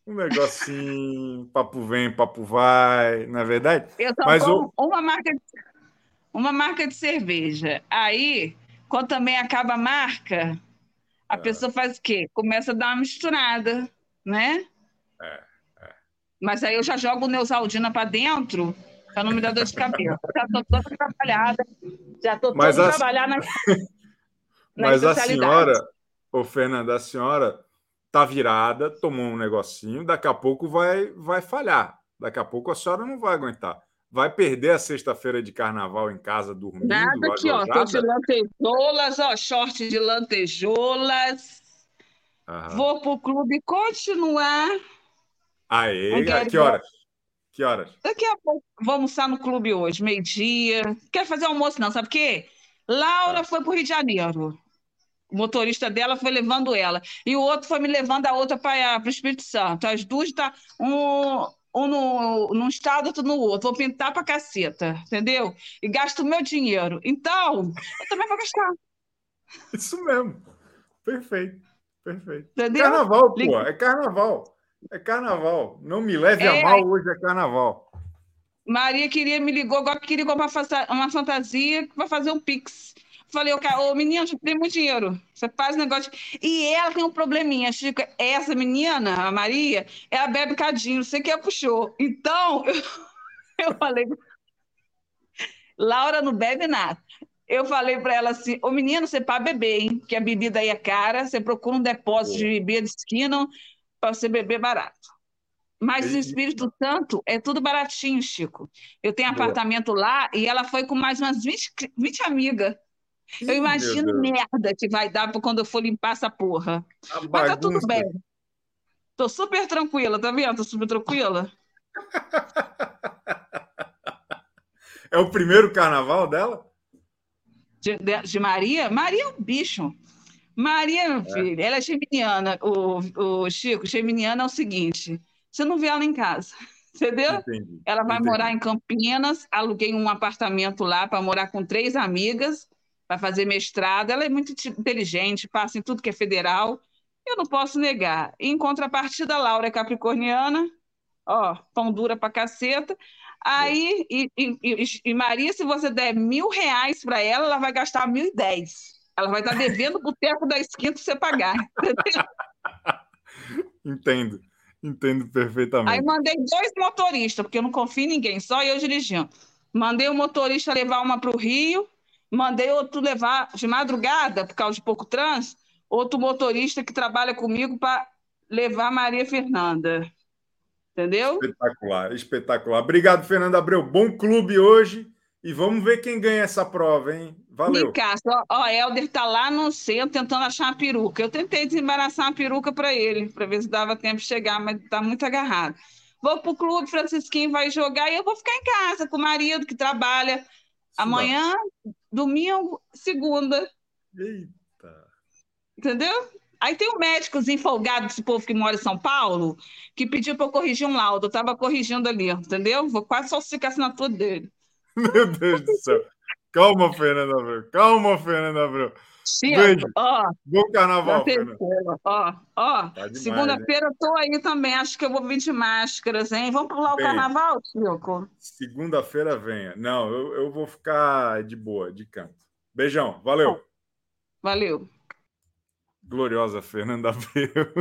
Um negocinho, papo vem, papo vai, não é verdade? Eu só Mas o... uma, marca de, uma marca de cerveja. Aí, quando também acaba a marca, a é. pessoa faz o quê? Começa a dar uma misturada, né? É, é. Mas aí eu já jogo o Neusaldina para dentro, para não me dar dor de cabeça. já estou toda trabalhada, já estou toda a... trabalhada na, na Mas a senhora, ô Fernanda, a senhora tá virada, tomou um negocinho, daqui a pouco vai, vai falhar. Daqui a pouco a senhora não vai aguentar. Vai perder a sexta-feira de carnaval em casa dormindo? Nada aqui, ó. Tô de lantejoulas, ó, short de lantejoulas. Aham. Vou pro clube continuar. Aê, que horas? Que horas? Daqui a pouco vou almoçar no clube hoje, meio-dia. Quer fazer almoço, não, sabe o quê? Laura ah. foi pro Rio de Janeiro o motorista dela foi levando ela. E o outro foi me levando a outra para o Espírito Santo. As duas estão tá, um, um no, num estado, outro no outro. Vou pintar para caceta, entendeu? E gasto o meu dinheiro. Então, eu também vou gastar. Isso mesmo. Perfeito. Perfeito. Entendeu? Carnaval, pô. É carnaval. É carnaval. Não me leve é... a mal, hoje é carnaval. Maria queria me ligou, agora queria comprar uma fantasia para fazer um pix. Falei, ô, ô menino, já tem muito dinheiro. Você faz negócio. E ela tem um probleminha, Chico. Essa menina, a Maria, ela bebe cadinho, você que puxou. Então, eu, eu falei. Laura não bebe nada. Eu falei para ela assim: Ô menino, você para beber, hein? Que a bebida aí é cara. Você procura um depósito de bebida de esquina para você beber barato. Mas no Espírito Santo é tudo baratinho, Chico. Eu tenho Boa. apartamento lá e ela foi com mais umas 20, 20 amigas. Eu imagino merda que vai dar quando eu for limpar essa porra. A Mas bagunça. tá tudo bem. Tô super tranquila, tá vendo? Tô super tranquila. É o primeiro carnaval dela? De, de, de Maria? Maria é um bicho. Maria, meu é. filho, ela é geminiana. O, o Chico, geminiana é o seguinte: você não vê ela em casa, entendeu? Entendi, ela vai entendi. morar em Campinas, aluguei um apartamento lá para morar com três amigas vai fazer mestrado, ela é muito inteligente, passa em tudo que é federal, eu não posso negar. Em contrapartida, a Laura é capricorniana, ó, pão dura pra caceta. Aí, e, e, e Maria, se você der mil reais para ela, ela vai gastar mil e dez. Ela vai estar devendo o boteco da esquina para você pagar. Entendo, entendo perfeitamente. Aí mandei dois motoristas, porque eu não confio em ninguém, só eu dirigindo. Mandei o motorista levar uma para o Rio, Mandei outro levar de madrugada, por causa de pouco trânsito, outro motorista que trabalha comigo para levar Maria Fernanda. Entendeu? Espetacular, espetacular. Obrigado, Fernanda Abreu. Bom clube hoje. E vamos ver quem ganha essa prova, hein? Valeu. Nicasso, ó, ó, Helder tá lá no centro tentando achar uma peruca. Eu tentei desembaraçar uma peruca para ele, para ver se dava tempo de chegar, mas tá muito agarrado. Vou pro clube, Francisquinho vai jogar e eu vou ficar em casa com o marido que trabalha. Amanhã domingo, segunda. Eita! Entendeu? Aí tem um médicos folgado desse povo que mora em São Paulo, que pediu para eu corrigir um laudo. Eu estava corrigindo ali, entendeu? Vou quase falsificar a assinatura dele. Meu Deus do céu. Calma, Fernanda Abreu. Calma, Fernanda Abreu. Chico, Beijo. Ó, Bom carnaval, Ó, ó. Tá Segunda-feira eu tô aí também. Acho que eu vou vir de máscaras, hein? Vamos pular o carnaval, Chico? Segunda-feira venha. Não, eu, eu vou ficar de boa, de canto. Beijão. Valeu. Valeu. Gloriosa Fernanda Abreu.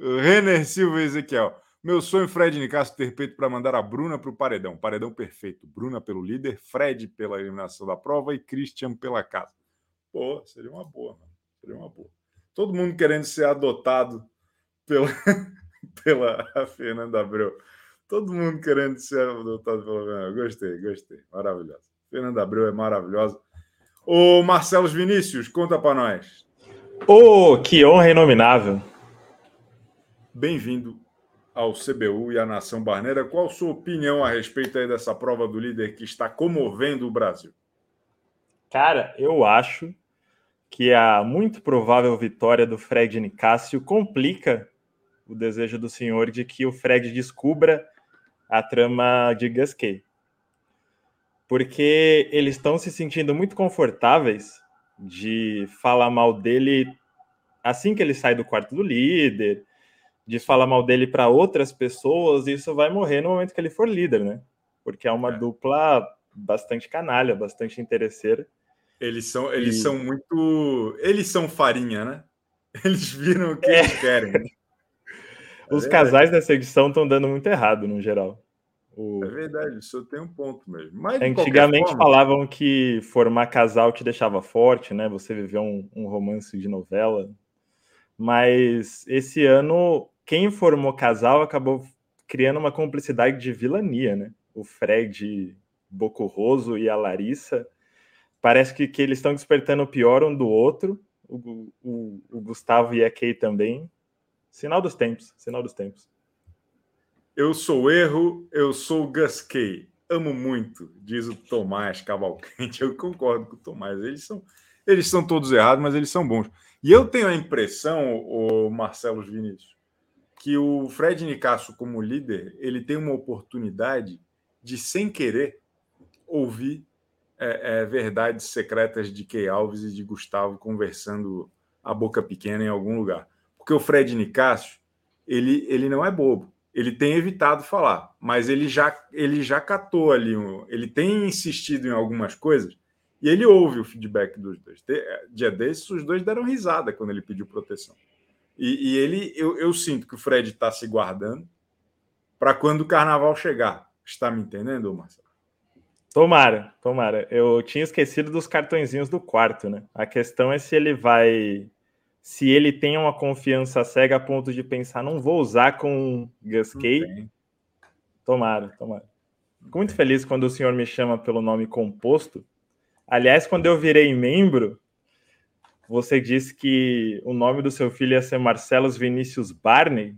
Renner Silva Ezequiel. Meu sonho, Fred Nicasso, ter peito para mandar a Bruna para o paredão. Paredão perfeito. Bruna pelo líder, Fred pela eliminação da prova e Christian pela casa. Pô, seria uma boa, mano. Seria uma boa. Todo mundo querendo ser adotado pela, pela Fernanda Abreu. Todo mundo querendo ser adotado pela Fernanda. Gostei, gostei. Maravilhosa. Fernanda Abreu é maravilhosa. Ô, Marcelo Vinícius, conta para nós. Ô, oh, que honra inominável. Bem-vindo ao CBU e à Nação Barneira. Qual sua opinião a respeito aí dessa prova do líder que está comovendo o Brasil? Cara, eu acho que a muito provável vitória do Fred Nicásio complica o desejo do senhor de que o Fred descubra a trama de Gasquet. porque eles estão se sentindo muito confortáveis de falar mal dele assim que ele sai do quarto do líder, de falar mal dele para outras pessoas, isso vai morrer no momento que ele for líder, né? Porque é uma é. dupla bastante canalha, bastante interesseira. Eles são, eles e... são muito. Eles são farinha, né? Eles viram o que é. eles querem. Os é casais dessa edição estão dando muito errado, no geral. O... É verdade, isso tem um ponto mesmo. Mas, Antigamente forma... falavam que formar casal te deixava forte, né? Você viveu um, um romance de novela. Mas esse ano, quem formou casal acabou criando uma cumplicidade de vilania, né? O Fred Bocurroso e a Larissa. Parece que, que eles estão despertando o pior um do outro. O, o, o Gustavo e a Kay também. Sinal dos tempos, sinal dos tempos. Eu sou erro, eu sou Gus Kay. Amo muito, diz o Tomás Cavalcante. Eu concordo com o Tomás. Eles são, eles são todos errados, mas eles são bons. E eu tenho a impressão, o Marcelo Vinícius, que o Fred Nicasso, como líder, ele tem uma oportunidade de, sem querer, ouvir é, é, verdades secretas de Key Alves e de Gustavo conversando a boca pequena em algum lugar. Porque o Fred Nicasso, ele, ele não é bobo ele tem evitado falar, mas ele já, ele já catou ali, ele tem insistido em algumas coisas e ele ouve o feedback dos dois. Dia desses, os dois deram risada quando ele pediu proteção. E, e ele, eu, eu, sinto que o Fred está se guardando para quando o carnaval chegar. Está me entendendo, Marcelo? Tomara, tomara. Eu tinha esquecido dos cartõezinhos do quarto, né? A questão é se ele vai se ele tem uma confiança cega a ponto de pensar, não vou usar com Gasquet. Tomara, tomara. Fico muito feliz quando o senhor me chama pelo nome composto. Aliás, quando eu virei membro, você disse que o nome do seu filho ia ser Marcelos Vinícius Barney.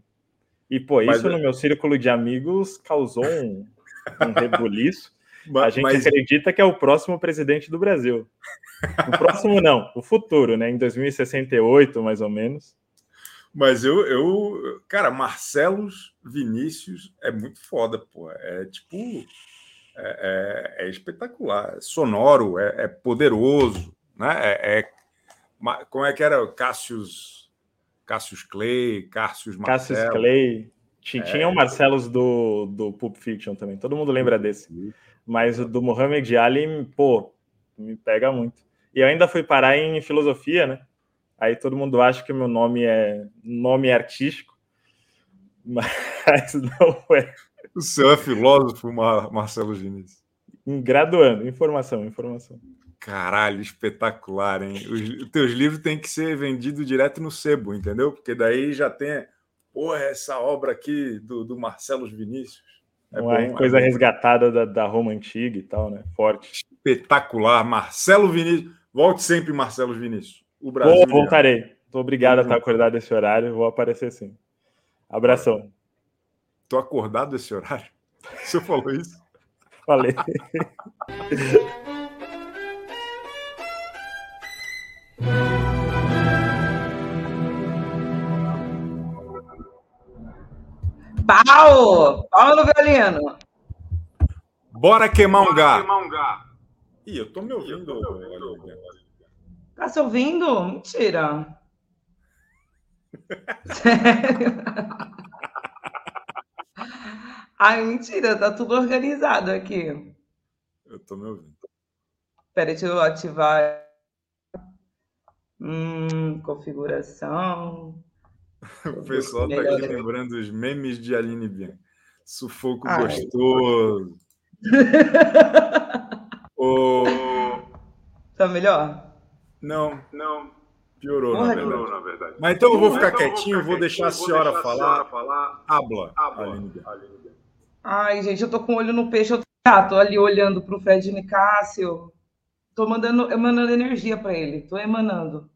E, pô, isso Mas... no meu círculo de amigos causou um, um rebuliço. a gente Mas... acredita que é o próximo presidente do Brasil. O próximo não, o futuro, né? Em 2068, mais ou menos. Mas eu, eu cara, Marcelos Vinícius é muito foda, pô. É tipo. É, é, é espetacular, é sonoro, é, é, poderoso, né? É, é como é que era? Cassius, Cassius Clay, Cassius Marcelo. Cassius Clay. Tinha o Marcelos do, do Pulp Fiction também, todo mundo lembra desse. Mas o do Muhammad Ali, pô, me pega muito. E eu ainda fui parar em filosofia, né? Aí todo mundo acha que o meu nome é nome artístico, mas não é. O seu é filósofo, Marcelo Diniz. Graduando, informação, informação. Caralho, espetacular, hein? Os, teus livros têm que ser vendidos direto no sebo, entendeu? Porque daí já tem, porra, essa obra aqui do, do Marcelo Vinícius. É Uma bom, coisa é resgatada da, da Roma antiga e tal, né? Forte. Espetacular. Marcelo Vinícius. Volte sempre, Marcelo Vinícius. O Brasil. Vou, voltarei. Estou obrigado a estar acordado desse horário. Vou aparecer sim. Abração. Estou acordado desse horário? Você falou isso? Falei. Pau! Pau no violino! Bora queimar um gato! Ih, eu tô me ouvindo. Tô me ouvindo. Tá se ouvindo? Mentira. Sério? Ai, mentira, tá tudo organizado aqui. Eu tô me ouvindo. Peraí, deixa eu ativar. Hum, configuração. O pessoal tá aqui lembrando os memes de Aline Bianca. Sufoco Ai. gostoso. O... Tá melhor? Não, não. Piorou, Porra, na, verdade. na verdade. Mas então eu vou ficar então quietinho, vou, vou deixar a senhora, deixar falar. A senhora falar. Habla. Habla. Ai, gente, eu tô com o olho no peixe. Eu tô, ah, tô ali olhando pro Fred Nicásio. Tô mandando, emanando energia para ele. Tô emanando.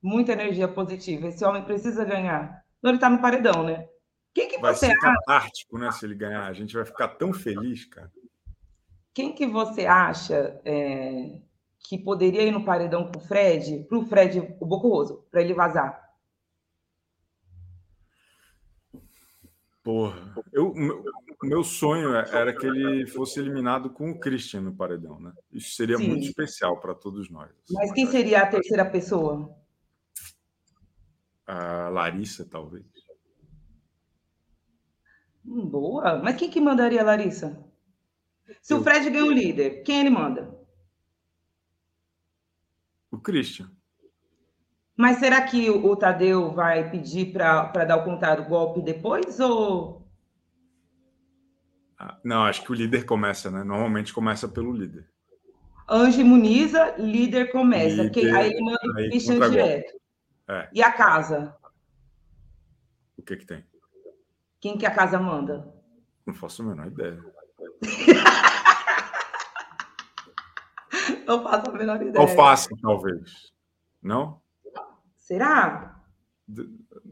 Muita energia positiva. Esse homem precisa ganhar. Então ele tá no paredão, né? Quem que vai você ser catártico, né? Se ele ganhar, a gente vai ficar tão feliz, cara. Quem que você acha é, que poderia ir no paredão com o Fred, para o Fred, o Bocoroso, para ele vazar? Porra, eu, o meu sonho é, era que ele fosse eliminado com o Christian no paredão, né? Isso seria Sim. muito especial para todos nós. Mas quem seria a terceira pessoa? A Larissa, talvez. Hum, boa. Mas quem que mandaria a Larissa? Se eu... o Fred ganha o líder, quem ele manda? O Christian. Mas será que o Tadeu vai pedir para dar o contrário golpe depois? Ou ah, não, acho que o líder começa, né? Normalmente começa pelo líder. Anjo imuniza, líder começa. Líder, Quem, aí ele manda o Christian direto. É. E a casa? O que que tem? Quem que a casa manda? Não faço a menor ideia. Não faço a menor ideia. Alface, talvez. Não? Será?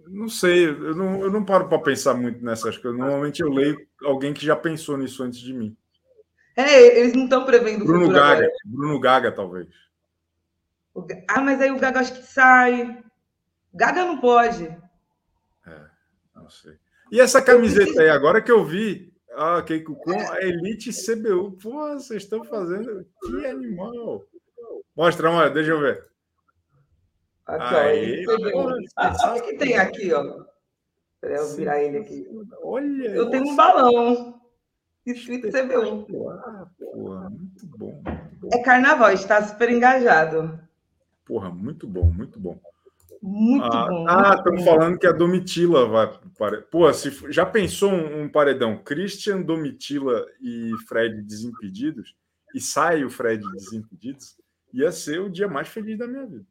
Não sei, eu não, eu não paro para pensar muito nessas coisas. Normalmente eu leio alguém que já pensou nisso antes de mim. É, eles não estão prevendo Bruno Gaga, agora. Bruno Gaga, talvez. Ah, mas aí o Gaga acho que sai. Gaga não pode. É, não sei. E essa camiseta aí, agora que eu vi, ah, Keiko com a Elite CBU. Pô, vocês estão fazendo. Que animal! Mostra, mano, deixa eu ver. Aqui, Aí, ó. Ah, o que tem aqui, ó? Peraí, eu virar ele aqui. Olha. Eu tenho um balão. Escrito CBU. Ah, porra, muito bom, muito bom. É carnaval, está super engajado. Porra, muito bom, muito bom. Muito ah, bom. Ah, estão falando que a Domitila vai. Pô, se, já pensou um, um, paredão Christian, Domitila e Fred desimpedidos? E sai o Fred desimpedidos? Ia ser o dia mais feliz da minha vida.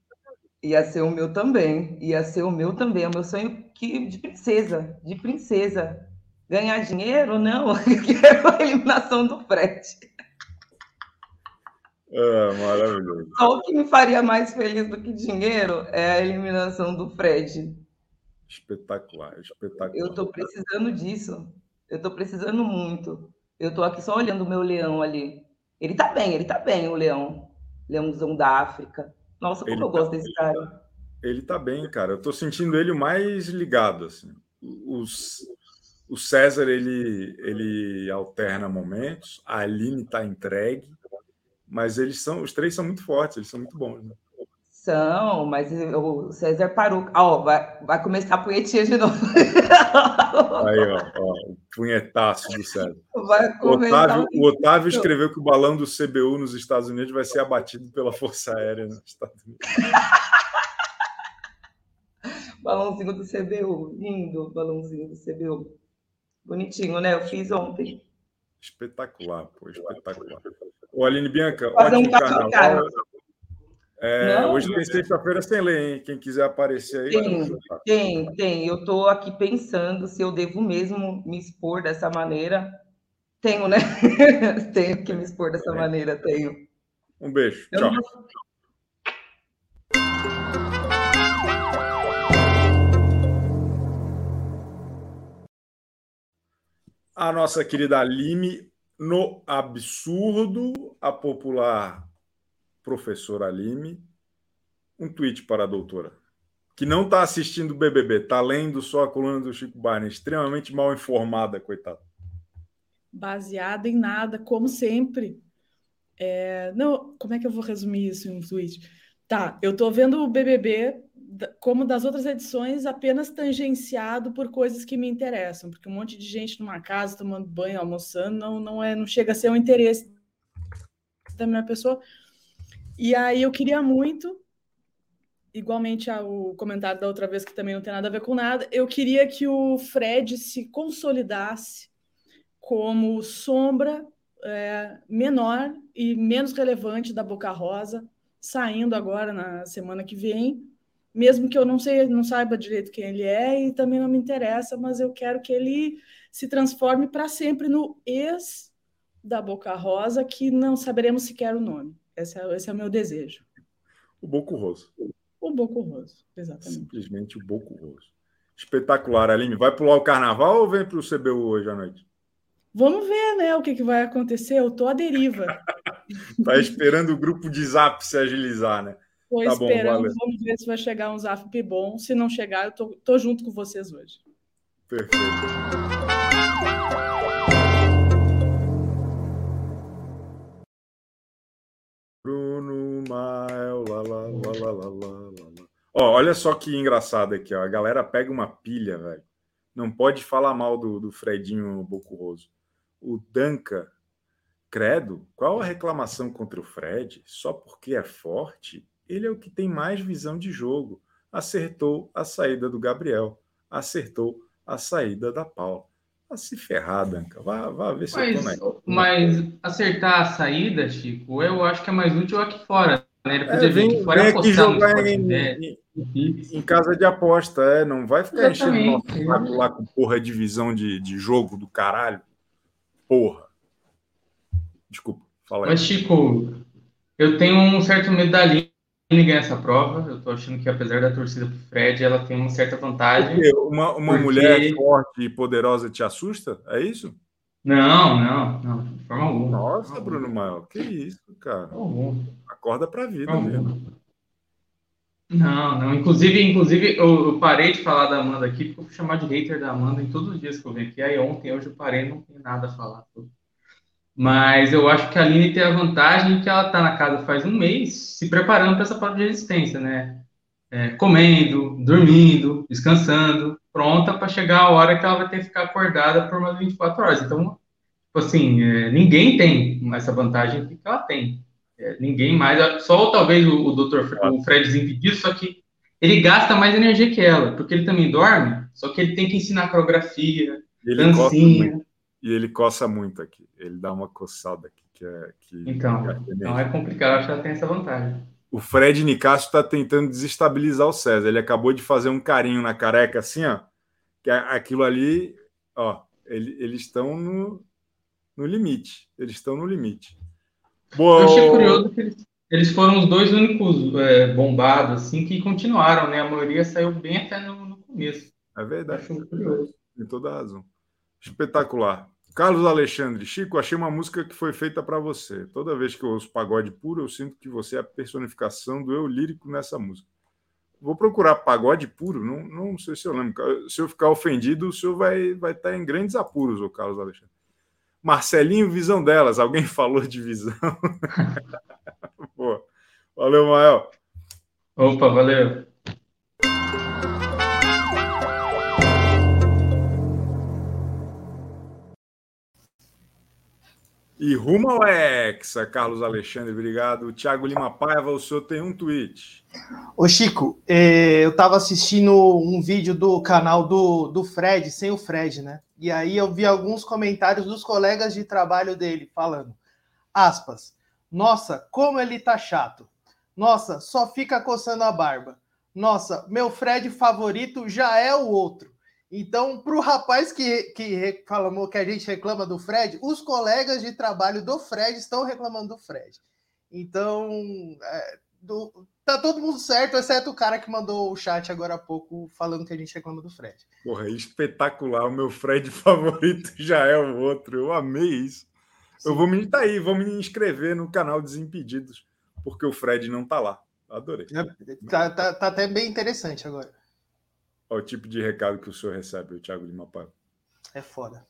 Ia ser o meu também. Ia ser o meu também. É o meu sonho que, de princesa. De princesa. Ganhar dinheiro? Não. Eu quero a eliminação do frete. Ah, maravilhoso. Só o que me faria mais feliz do que dinheiro é a eliminação do Fred. Espetacular, espetacular. Eu estou precisando disso. Eu estou precisando muito. Eu estou aqui só olhando o meu leão ali. Ele está bem, ele está bem, o leão. Leãozão da África. Nossa, como ele eu tá, gosto desse cara. Ele tá bem, cara. Eu tô sentindo ele mais ligado, assim. Os, o César, ele, ele alterna momentos, a Aline tá entregue, mas eles são, os três são muito fortes, eles são muito bons, né? São, mas o César parou. Ó, vai, vai começar a punhetinha de novo. Aí, ó, ó, punhetaço do César. O Otávio, o Otávio escreveu que o balão do CBU nos Estados Unidos vai ser abatido pela Força Aérea nos Estados Unidos. balãozinho do CBU, lindo balãozinho do CBU. Bonitinho, né? Eu fiz ontem. Espetacular, pô, espetacular. Ô, Aline Bianca, Fazer ótimo um carnaval. É, não, hoje tem sexta-feira sem lei, hein? Quem quiser aparecer aí. Tem, tem, tem. Eu estou aqui pensando se eu devo mesmo me expor dessa maneira. Tenho, né? tenho que me expor dessa é. maneira, tenho. Um beijo. Eu Tchau. Não... A nossa querida Aline, no absurdo, a popular professora Aline, um tweet para a doutora, que não está assistindo o BBB, está lendo só a coluna do Chico Barney, extremamente mal informada, coitada. Baseada em nada, como sempre. É... Não, como é que eu vou resumir isso em um tweet? Tá, eu estou vendo o BBB como das outras edições, apenas tangenciado por coisas que me interessam, porque um monte de gente numa casa tomando banho, almoçando, não, não, é, não chega a ser um interesse da minha pessoa, e aí eu queria muito, igualmente ao comentário da outra vez, que também não tem nada a ver com nada, eu queria que o Fred se consolidasse como sombra é, menor e menos relevante da Boca Rosa, saindo agora na semana que vem, mesmo que eu não sei, não saiba direito quem ele é e também não me interessa, mas eu quero que ele se transforme para sempre no ex da Boca Rosa, que não saberemos sequer o nome. Esse é, esse é o meu desejo. O Boco Roso. O Boco Roso, exatamente. Simplesmente o Boco Roso. Espetacular, Aline. Vai pular o carnaval ou vem para o CBU hoje à noite? Vamos ver, né, o que, que vai acontecer. Eu tô à deriva. tá esperando o grupo de zap se agilizar, né? Tô tá esperando, bom, vamos ver se vai chegar um zap bom. Se não chegar, eu tô, tô junto com vocês hoje. Perfeito. Bruno Mael, lá, lá, lá, lá, lá, lá, lá. Ó, olha só que engraçado aqui, ó. A galera pega uma pilha, velho. Não pode falar mal do, do Fredinho Bocurroso. O Danca, credo, qual a reclamação contra o Fred? Só porque é forte? Ele é o que tem mais visão de jogo. Acertou a saída do Gabriel. Acertou a saída da Paula. Vai se ferrar, Danca. Vá, vá ver se mas, eu tô Mas acertar a saída, Chico, eu acho que é mais útil aqui fora. Né? Ele podia é, vem, aqui fora vem aqui jogar em, em, em, casa de aposta, é. Não vai ficar Exatamente. enchendo nosso saco lá com porra de visão de, de jogo do caralho. Porra. Desculpa, fala aí. Mas, Chico, eu tenho um certo medo da linha ganhar essa prova. Eu tô achando que, apesar da torcida pro Fred, ela tem uma certa vantagem. Uma, uma porque... mulher forte e poderosa te assusta? É isso? Não, não, não, de forma alguma. Nossa, Bruno Maior, que isso, cara. Acorda pra vida mesmo. Não, não. Inclusive, inclusive eu, eu, parei de falar da Amanda aqui, porque eu fui chamar de hater da Amanda em todos os dias que eu venho aqui. Aí ontem, hoje eu parei, não tem nada a falar. Mas eu acho que a Aline tem a vantagem que ela está na casa faz um mês, se preparando para essa prova de resistência, né? É, comendo, dormindo, descansando, pronta para chegar a hora que ela vai ter que ficar acordada por umas 24 horas. Então, tipo assim, é, ninguém tem essa vantagem que ela tem. É, ninguém mais, só talvez o, o doutor o Fred Desimpedido, só que ele gasta mais energia que ela, porque ele também dorme, só que ele tem que ensinar coreografia, ele dancinha. E ele coça muito aqui. Ele dá uma coçada aqui. Que é, que então, é não é complicado, acho que ela tem essa vantagem. O Fred Nicasso está tentando desestabilizar o César. Ele acabou de fazer um carinho na careca, assim, ó. Que é aquilo ali, ó. Ele, eles estão no, no limite. Eles estão no limite. Boa... Eu achei curioso que eles, eles foram os dois únicos é, bombados, assim, que continuaram, né? A maioria saiu bem até no, no começo. É verdade. Acho curioso. Tem toda a razão. Espetacular. Carlos Alexandre, Chico, achei uma música que foi feita para você. Toda vez que eu ouço pagode puro, eu sinto que você é a personificação do eu lírico nessa música. Vou procurar pagode puro, não, não sei se eu lembro. Se eu ficar ofendido, o senhor vai, vai estar em grandes apuros, o Carlos Alexandre. Marcelinho, visão delas. Alguém falou de visão? Pô, valeu, Mael. Opa, valeu. E rumo ao Hexa, Carlos Alexandre, obrigado. Tiago Lima Paiva, o senhor tem um tweet. Ô Chico, eh, eu estava assistindo um vídeo do canal do, do Fred, sem o Fred, né? E aí eu vi alguns comentários dos colegas de trabalho dele falando, aspas, nossa, como ele tá chato. Nossa, só fica coçando a barba. Nossa, meu Fred favorito já é o outro. Então, para o rapaz que, que reclamou que a gente reclama do Fred, os colegas de trabalho do Fred estão reclamando do Fred. Então, é, do, tá todo mundo certo, exceto o cara que mandou o chat agora há pouco falando que a gente reclama do Fred. Porra, espetacular. O meu Fred favorito já é o outro. Eu amei isso. Sim. Eu vou me tá aí, vou me inscrever no canal Desimpedidos, porque o Fred não tá lá. Adorei. É, tá, tá, tá até bem interessante agora. Olha o tipo de recado que o senhor recebe, o Thiago Lima Paiva. É foda.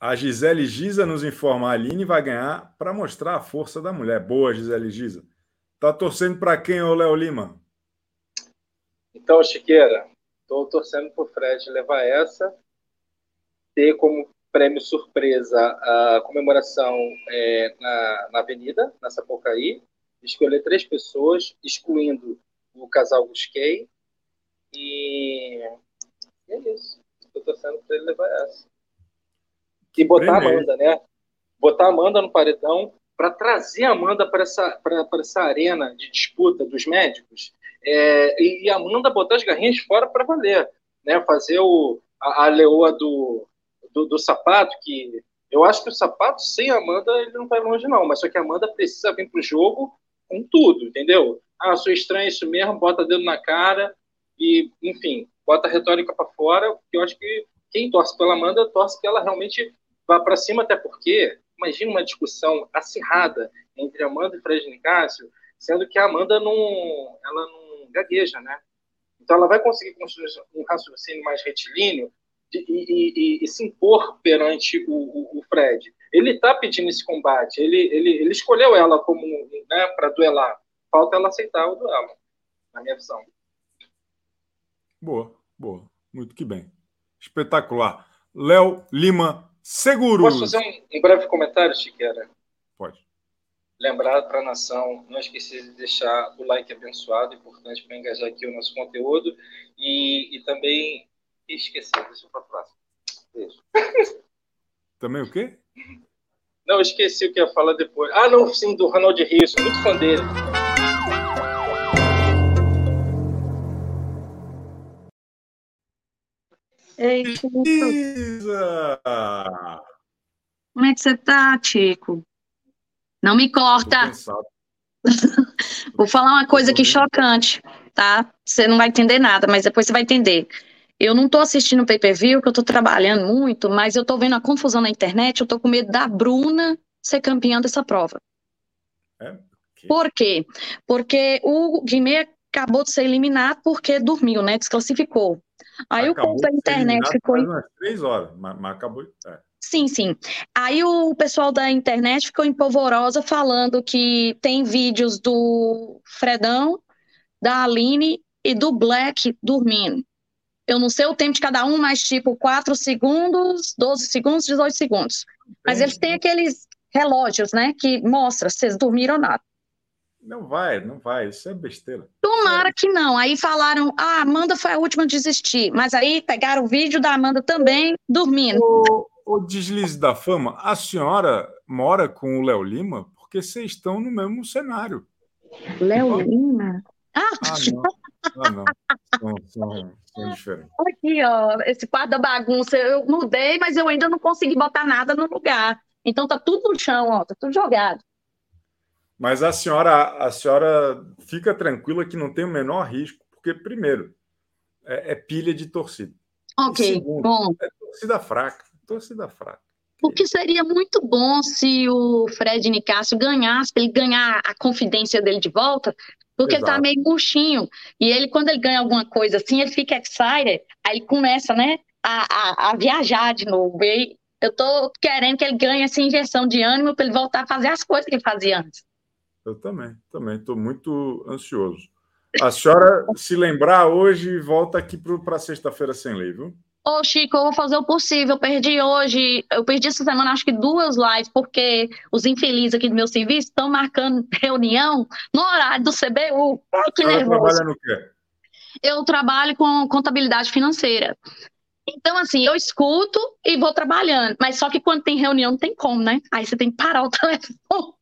A Gisele Giza nos informa: a Aline vai ganhar para mostrar a força da mulher. Boa, Gisele Giza. Tá torcendo para quem, ô Léo Lima? Então, Chiqueira, estou torcendo para o Fred levar essa, ter como prêmio surpresa a comemoração é, na, na Avenida, na Sapucaí, escolher três pessoas, excluindo o casal Busquei. E, é isso. Estou torcendo para ele levar essa. E botar a Amanda, né? Botar a Amanda no paredão para trazer a Amanda para essa, essa arena de disputa dos médicos. É, e, e a Amanda botar as garrinhas fora para valer. Né? Fazer o, a, a leoa do, do, do, sapato, que eu acho que o sapato sem a Amanda ele não vai longe, não. Mas só que a Amanda precisa vir para o jogo com tudo, entendeu? Ah, sou estranho isso mesmo, bota dedo na cara e, enfim, bota a retórica para fora, eu acho que quem torce pela Amanda torce que ela realmente vá para cima, até porque imagina uma discussão acirrada entre Amanda e Fred Nicásio, sendo que a Amanda não, ela não gagueja, né? Então ela vai conseguir construir um raciocínio mais retilíneo e, e, e, e se impor perante o, o, o Fred. Ele está pedindo esse combate, ele, ele, ele escolheu ela como né, para duelar. Falta ela aceitar o duelo, na minha visão. Boa, boa. Muito que bem. Espetacular. Léo Lima Seguros. Posso fazer um, um breve comentário, Chiqueira? Pode. Lembrar para a nação, não esquecer de deixar o like abençoado, importante para engajar aqui o nosso conteúdo. E, e também esquecer, deixa para a próxima. Beijo. Também o quê? Não, esqueci o que ia falar depois. Ah, não, sim, do Ronald Rios, muito fã dele. Ei, Isa! Como é que você tá, Chico? Não me corta. Vou falar uma coisa aqui chocante, tá? Você não vai entender nada, mas depois você vai entender. Eu não tô assistindo o pay-per-view, que eu tô trabalhando muito, mas eu tô vendo a confusão na internet, eu tô com medo da Bruna ser campeã dessa prova. É? Por quê? Porque o Guimê acabou de ser eliminado porque dormiu, né? Desclassificou. Aí acabou o povo da internet ficou. Três horas, mas, mas acabou. É. Sim, sim. Aí o pessoal da internet ficou empolvorosa falando que tem vídeos do Fredão, da Aline e do Black dormindo. Eu não sei o tempo de cada um, mas tipo 4 segundos, 12 segundos, 18 segundos. Mas eles têm aqueles relógios, né, que mostra se vocês dormiram ou não. Não vai, não vai, isso é besteira. Tomara que não. Aí falaram, ah, a Amanda foi a última a desistir. Mas aí pegaram o vídeo da Amanda também dormindo. O, o deslize da fama, a senhora mora com o Léo Lima porque vocês estão no mesmo cenário. Léo Lima? Ah, Ah, não. Ah, não. São, são, são diferentes. aqui, ó, esse quadro da bagunça. Eu mudei, mas eu ainda não consegui botar nada no lugar. Então tá tudo no chão, ó, tá tudo jogado. Mas a senhora, a senhora fica tranquila que não tem o menor risco, porque, primeiro, é, é pilha de torcida. Ok, segundo, bom. É torcida fraca. Torcida fraca. O que seria muito bom se o Fred Nicásio ganhasse, para ele ganhar a confidência dele de volta, porque ele tá Exato. meio murchinho. E ele, quando ele ganha alguma coisa assim, ele fica excited, aí ele começa, né, a, a, a viajar de novo. E eu tô querendo que ele ganhe essa injeção de ânimo para ele voltar a fazer as coisas que ele fazia antes. Eu também, também. Estou muito ansioso. A senhora, se lembrar hoje, volta aqui para sexta-feira sem lei, viu? Ô, Chico, eu vou fazer o possível. Eu perdi hoje, eu perdi essa semana acho que duas lives, porque os infelizes aqui do meu serviço estão marcando reunião no horário do CBU. Ai, que nervoso. trabalha no quê? Eu trabalho com contabilidade financeira. Então, assim, eu escuto e vou trabalhando. Mas só que quando tem reunião, não tem como, né? Aí você tem que parar o telefone.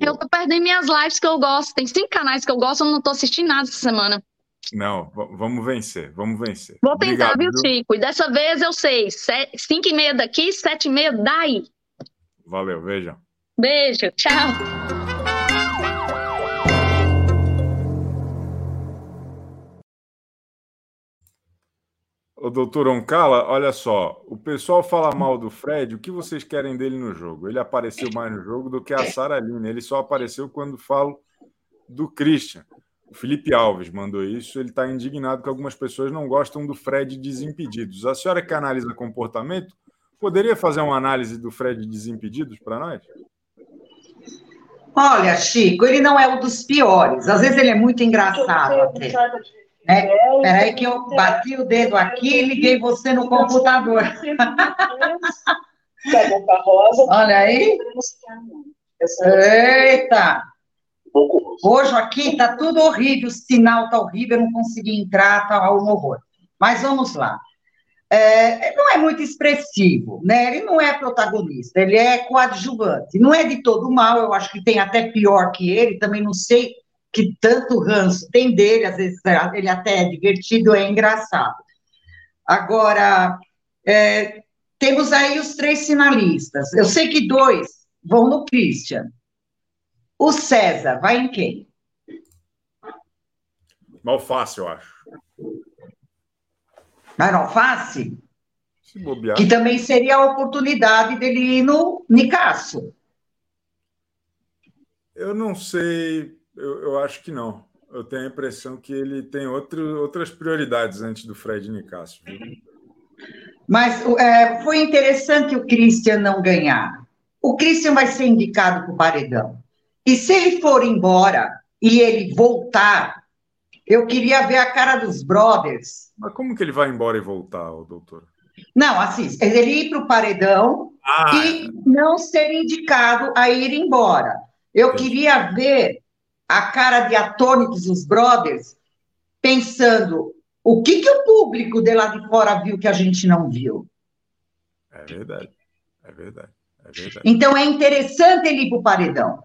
Eu tô perdendo minhas lives que eu gosto. Tem cinco canais que eu gosto, eu não tô assistindo nada essa semana. Não, vamos vencer, vamos vencer. Vou tentar, Obrigado, viu, viu? Chico? E dessa vez eu sei. Se- Cinco e meia daqui, sete e meia daí. Valeu, vejam. Beijo, tchau. Ô, doutor Oncala, olha só, o pessoal fala mal do Fred, o que vocês querem dele no jogo? Ele apareceu mais no jogo do que a Sara Aline, ele só apareceu quando falo do Christian. O Felipe Alves mandou isso, ele está indignado que algumas pessoas não gostam do Fred Desimpedidos. A senhora que analisa comportamento, poderia fazer uma análise do Fred Desimpedidos para nós? Olha, Chico, ele não é um dos piores. Às vezes ele é muito engraçado até. Né? Peraí que eu bati o dedo aqui e liguei você no computador. Olha aí. Eita! Hoje aqui tá tudo horrível, o sinal tá horrível, eu não consegui entrar, tá um horror. Mas vamos lá. É, não é muito expressivo, né? Ele não é protagonista, ele é coadjuvante. Não é de todo mal, eu acho que tem até pior que ele, também não sei que tanto ranço tem dele, às vezes ele até é divertido, é engraçado. Agora, é, temos aí os três finalistas. Eu sei que dois vão no Christian. O César vai em quem? Mal fácil, eu acho. Vai no Alface? Que também seria a oportunidade dele ir no Nicasso. Eu não sei, eu, eu acho que não. Eu tenho a impressão que ele tem outro, outras prioridades antes do Fred Nicasso. Mas é, foi interessante o Christian não ganhar. O Christian vai ser indicado para o paredão. E se ele for embora e ele voltar, eu queria ver a cara dos brothers. Mas como que ele vai embora e voltar, doutor? Não, assim, ele ir para o paredão ah, e não ser indicado a ir embora. Eu queria ver a cara de atônitos dos brothers pensando o que, que o público de lá de fora viu que a gente não viu. É verdade, é verdade, é verdade. Então é interessante ele ir para o paredão.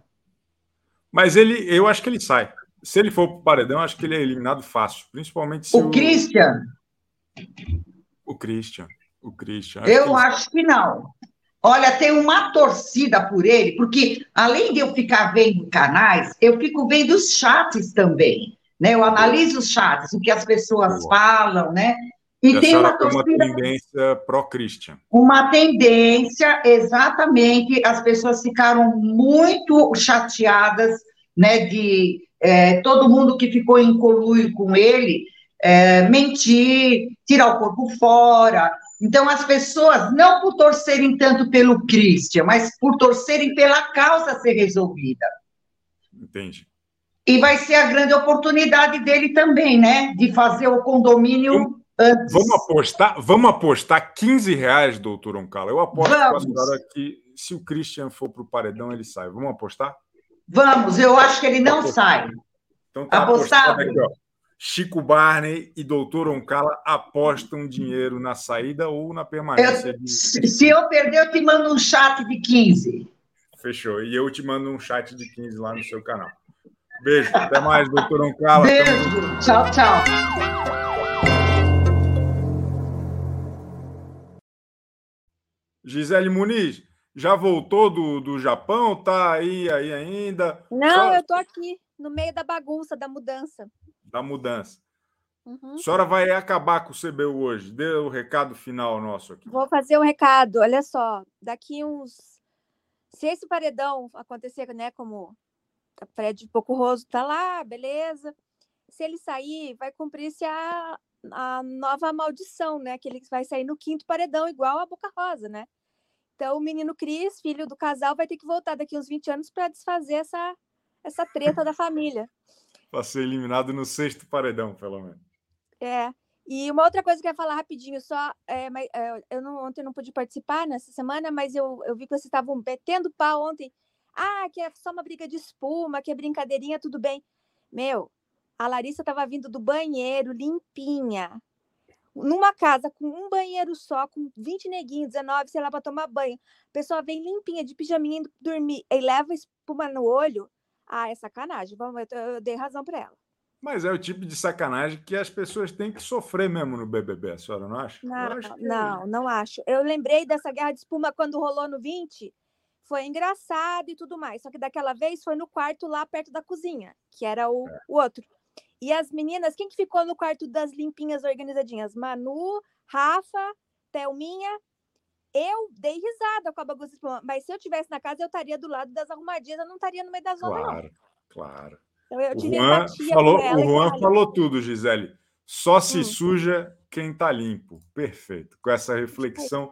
Mas ele, eu acho que ele sai. Se ele for para o paredão, acho que ele é eliminado fácil, principalmente se o, o... Christian. O Christian, o Christian. Acho eu que ele... acho que não. Olha, tem uma torcida por ele, porque além de eu ficar vendo canais, eu fico vendo os chats também, né? Eu analiso os chats, o que as pessoas Boa. falam, né? E, tem uma, torcida, uma tendência pró-Christian. Uma tendência, exatamente. As pessoas ficaram muito chateadas, né? De é, todo mundo que ficou em colúrio com ele é, mentir, tirar o corpo fora, então, as pessoas, não por torcerem tanto pelo Christian, mas por torcerem pela causa ser resolvida. Entendi. E vai ser a grande oportunidade dele também, né? De fazer o condomínio vamos, antes. Vamos apostar, vamos apostar 15 reais, doutor Oncala. Eu aposto vamos. com a senhora que se o Christian for para o paredão, ele sai. Vamos apostar? Vamos, eu acho que ele não sai. Então tá apostado. Aqui, ó. Chico Barney e Doutor Oncala apostam dinheiro na saída ou na permanência? Eu, de... Se eu perder, eu te mando um chat de 15. Fechou. E eu te mando um chat de 15 lá no seu canal. Beijo. Até mais, Doutor Oncala. Beijo. Tchau, tchau. Gisele Muniz, já voltou do, do Japão? Tá aí, aí ainda? Não, Só... eu tô aqui, no meio da bagunça, da mudança da mudança. Uhum. A senhora vai acabar com o CBU hoje. Dê o recado final nosso aqui. Vou fazer um recado. Olha só, daqui uns. Se esse paredão acontecer, né, como a Fred Roso tá lá, beleza. Se ele sair, vai cumprir-se a, a nova maldição, né? Que ele vai sair no quinto paredão, igual a Boca Rosa, né? Então, o menino Cris, filho do casal, vai ter que voltar daqui uns 20 anos para desfazer essa, essa treta da família para ser eliminado no sexto paredão, pelo menos. É. E uma outra coisa que eu ia falar rapidinho, só. É, é, eu não, ontem não pude participar nessa semana, mas eu, eu vi que vocês estavam metendo pau ontem. Ah, que é só uma briga de espuma, que é brincadeirinha, tudo bem. Meu, a Larissa estava vindo do banheiro limpinha, numa casa com um banheiro só, com 20 neguinhos, 19, sei lá, para tomar banho. A pessoa vem limpinha, de pijaminha, indo dormir, e leva espuma no olho. Ah, é sacanagem. Vamos, eu, eu dei razão para ela. Mas é o tipo de sacanagem que as pessoas têm que sofrer mesmo no BBB, a senhora não acha? Não, que... não, não acho. Eu lembrei dessa guerra de espuma quando rolou no 20. Foi engraçado e tudo mais. Só que daquela vez foi no quarto lá perto da cozinha, que era o, é. o outro. E as meninas, quem que ficou no quarto das limpinhas organizadinhas? Manu, Rafa, Thelminha eu dei risada com a bagunça mas se eu tivesse na casa, eu estaria do lado das arrumadinhas, eu não estaria no meio da zona, claro, não. Claro, então, eu o Juan falou, o Juan falou tudo, Gisele. Só se hum. suja quem está limpo. Perfeito. Com essa reflexão,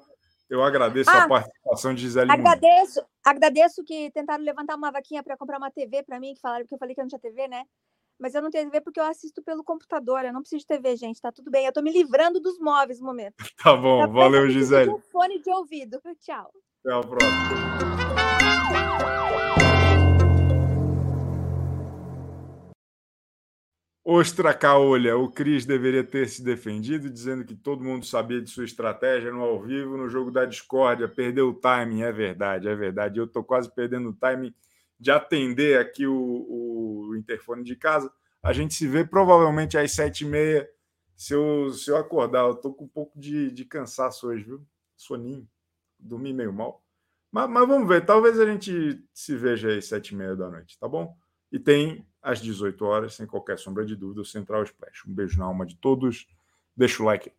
eu agradeço ah, a participação de Gisele. Agradeço, agradeço que tentaram levantar uma vaquinha para comprar uma TV para mim, que falaram que eu falei que eu não tinha TV, né? Mas eu não tenho TV porque eu assisto pelo computador. Eu não preciso de TV, gente. Tá tudo bem. Eu tô me livrando dos móveis no momento. Tá bom, valeu, Gisele. Um fone de ouvido. Tchau. Até a próxima. Ostra caolha, o Cris deveria ter se defendido, dizendo que todo mundo sabia de sua estratégia no ao vivo, no jogo da discórdia, perdeu o timing, é verdade, é verdade. Eu tô quase perdendo o timing de atender aqui o, o interfone de casa. A gente se vê provavelmente às sete e meia. Se eu, se eu acordar, eu tô com um pouco de, de cansaço hoje, viu? Soninho, dormi meio mal. Mas, mas vamos ver, talvez a gente se veja às sete e meia da noite, tá bom? E tem às 18 horas, sem qualquer sombra de dúvida, o Central Splash. Um beijo na alma de todos. Deixa o like.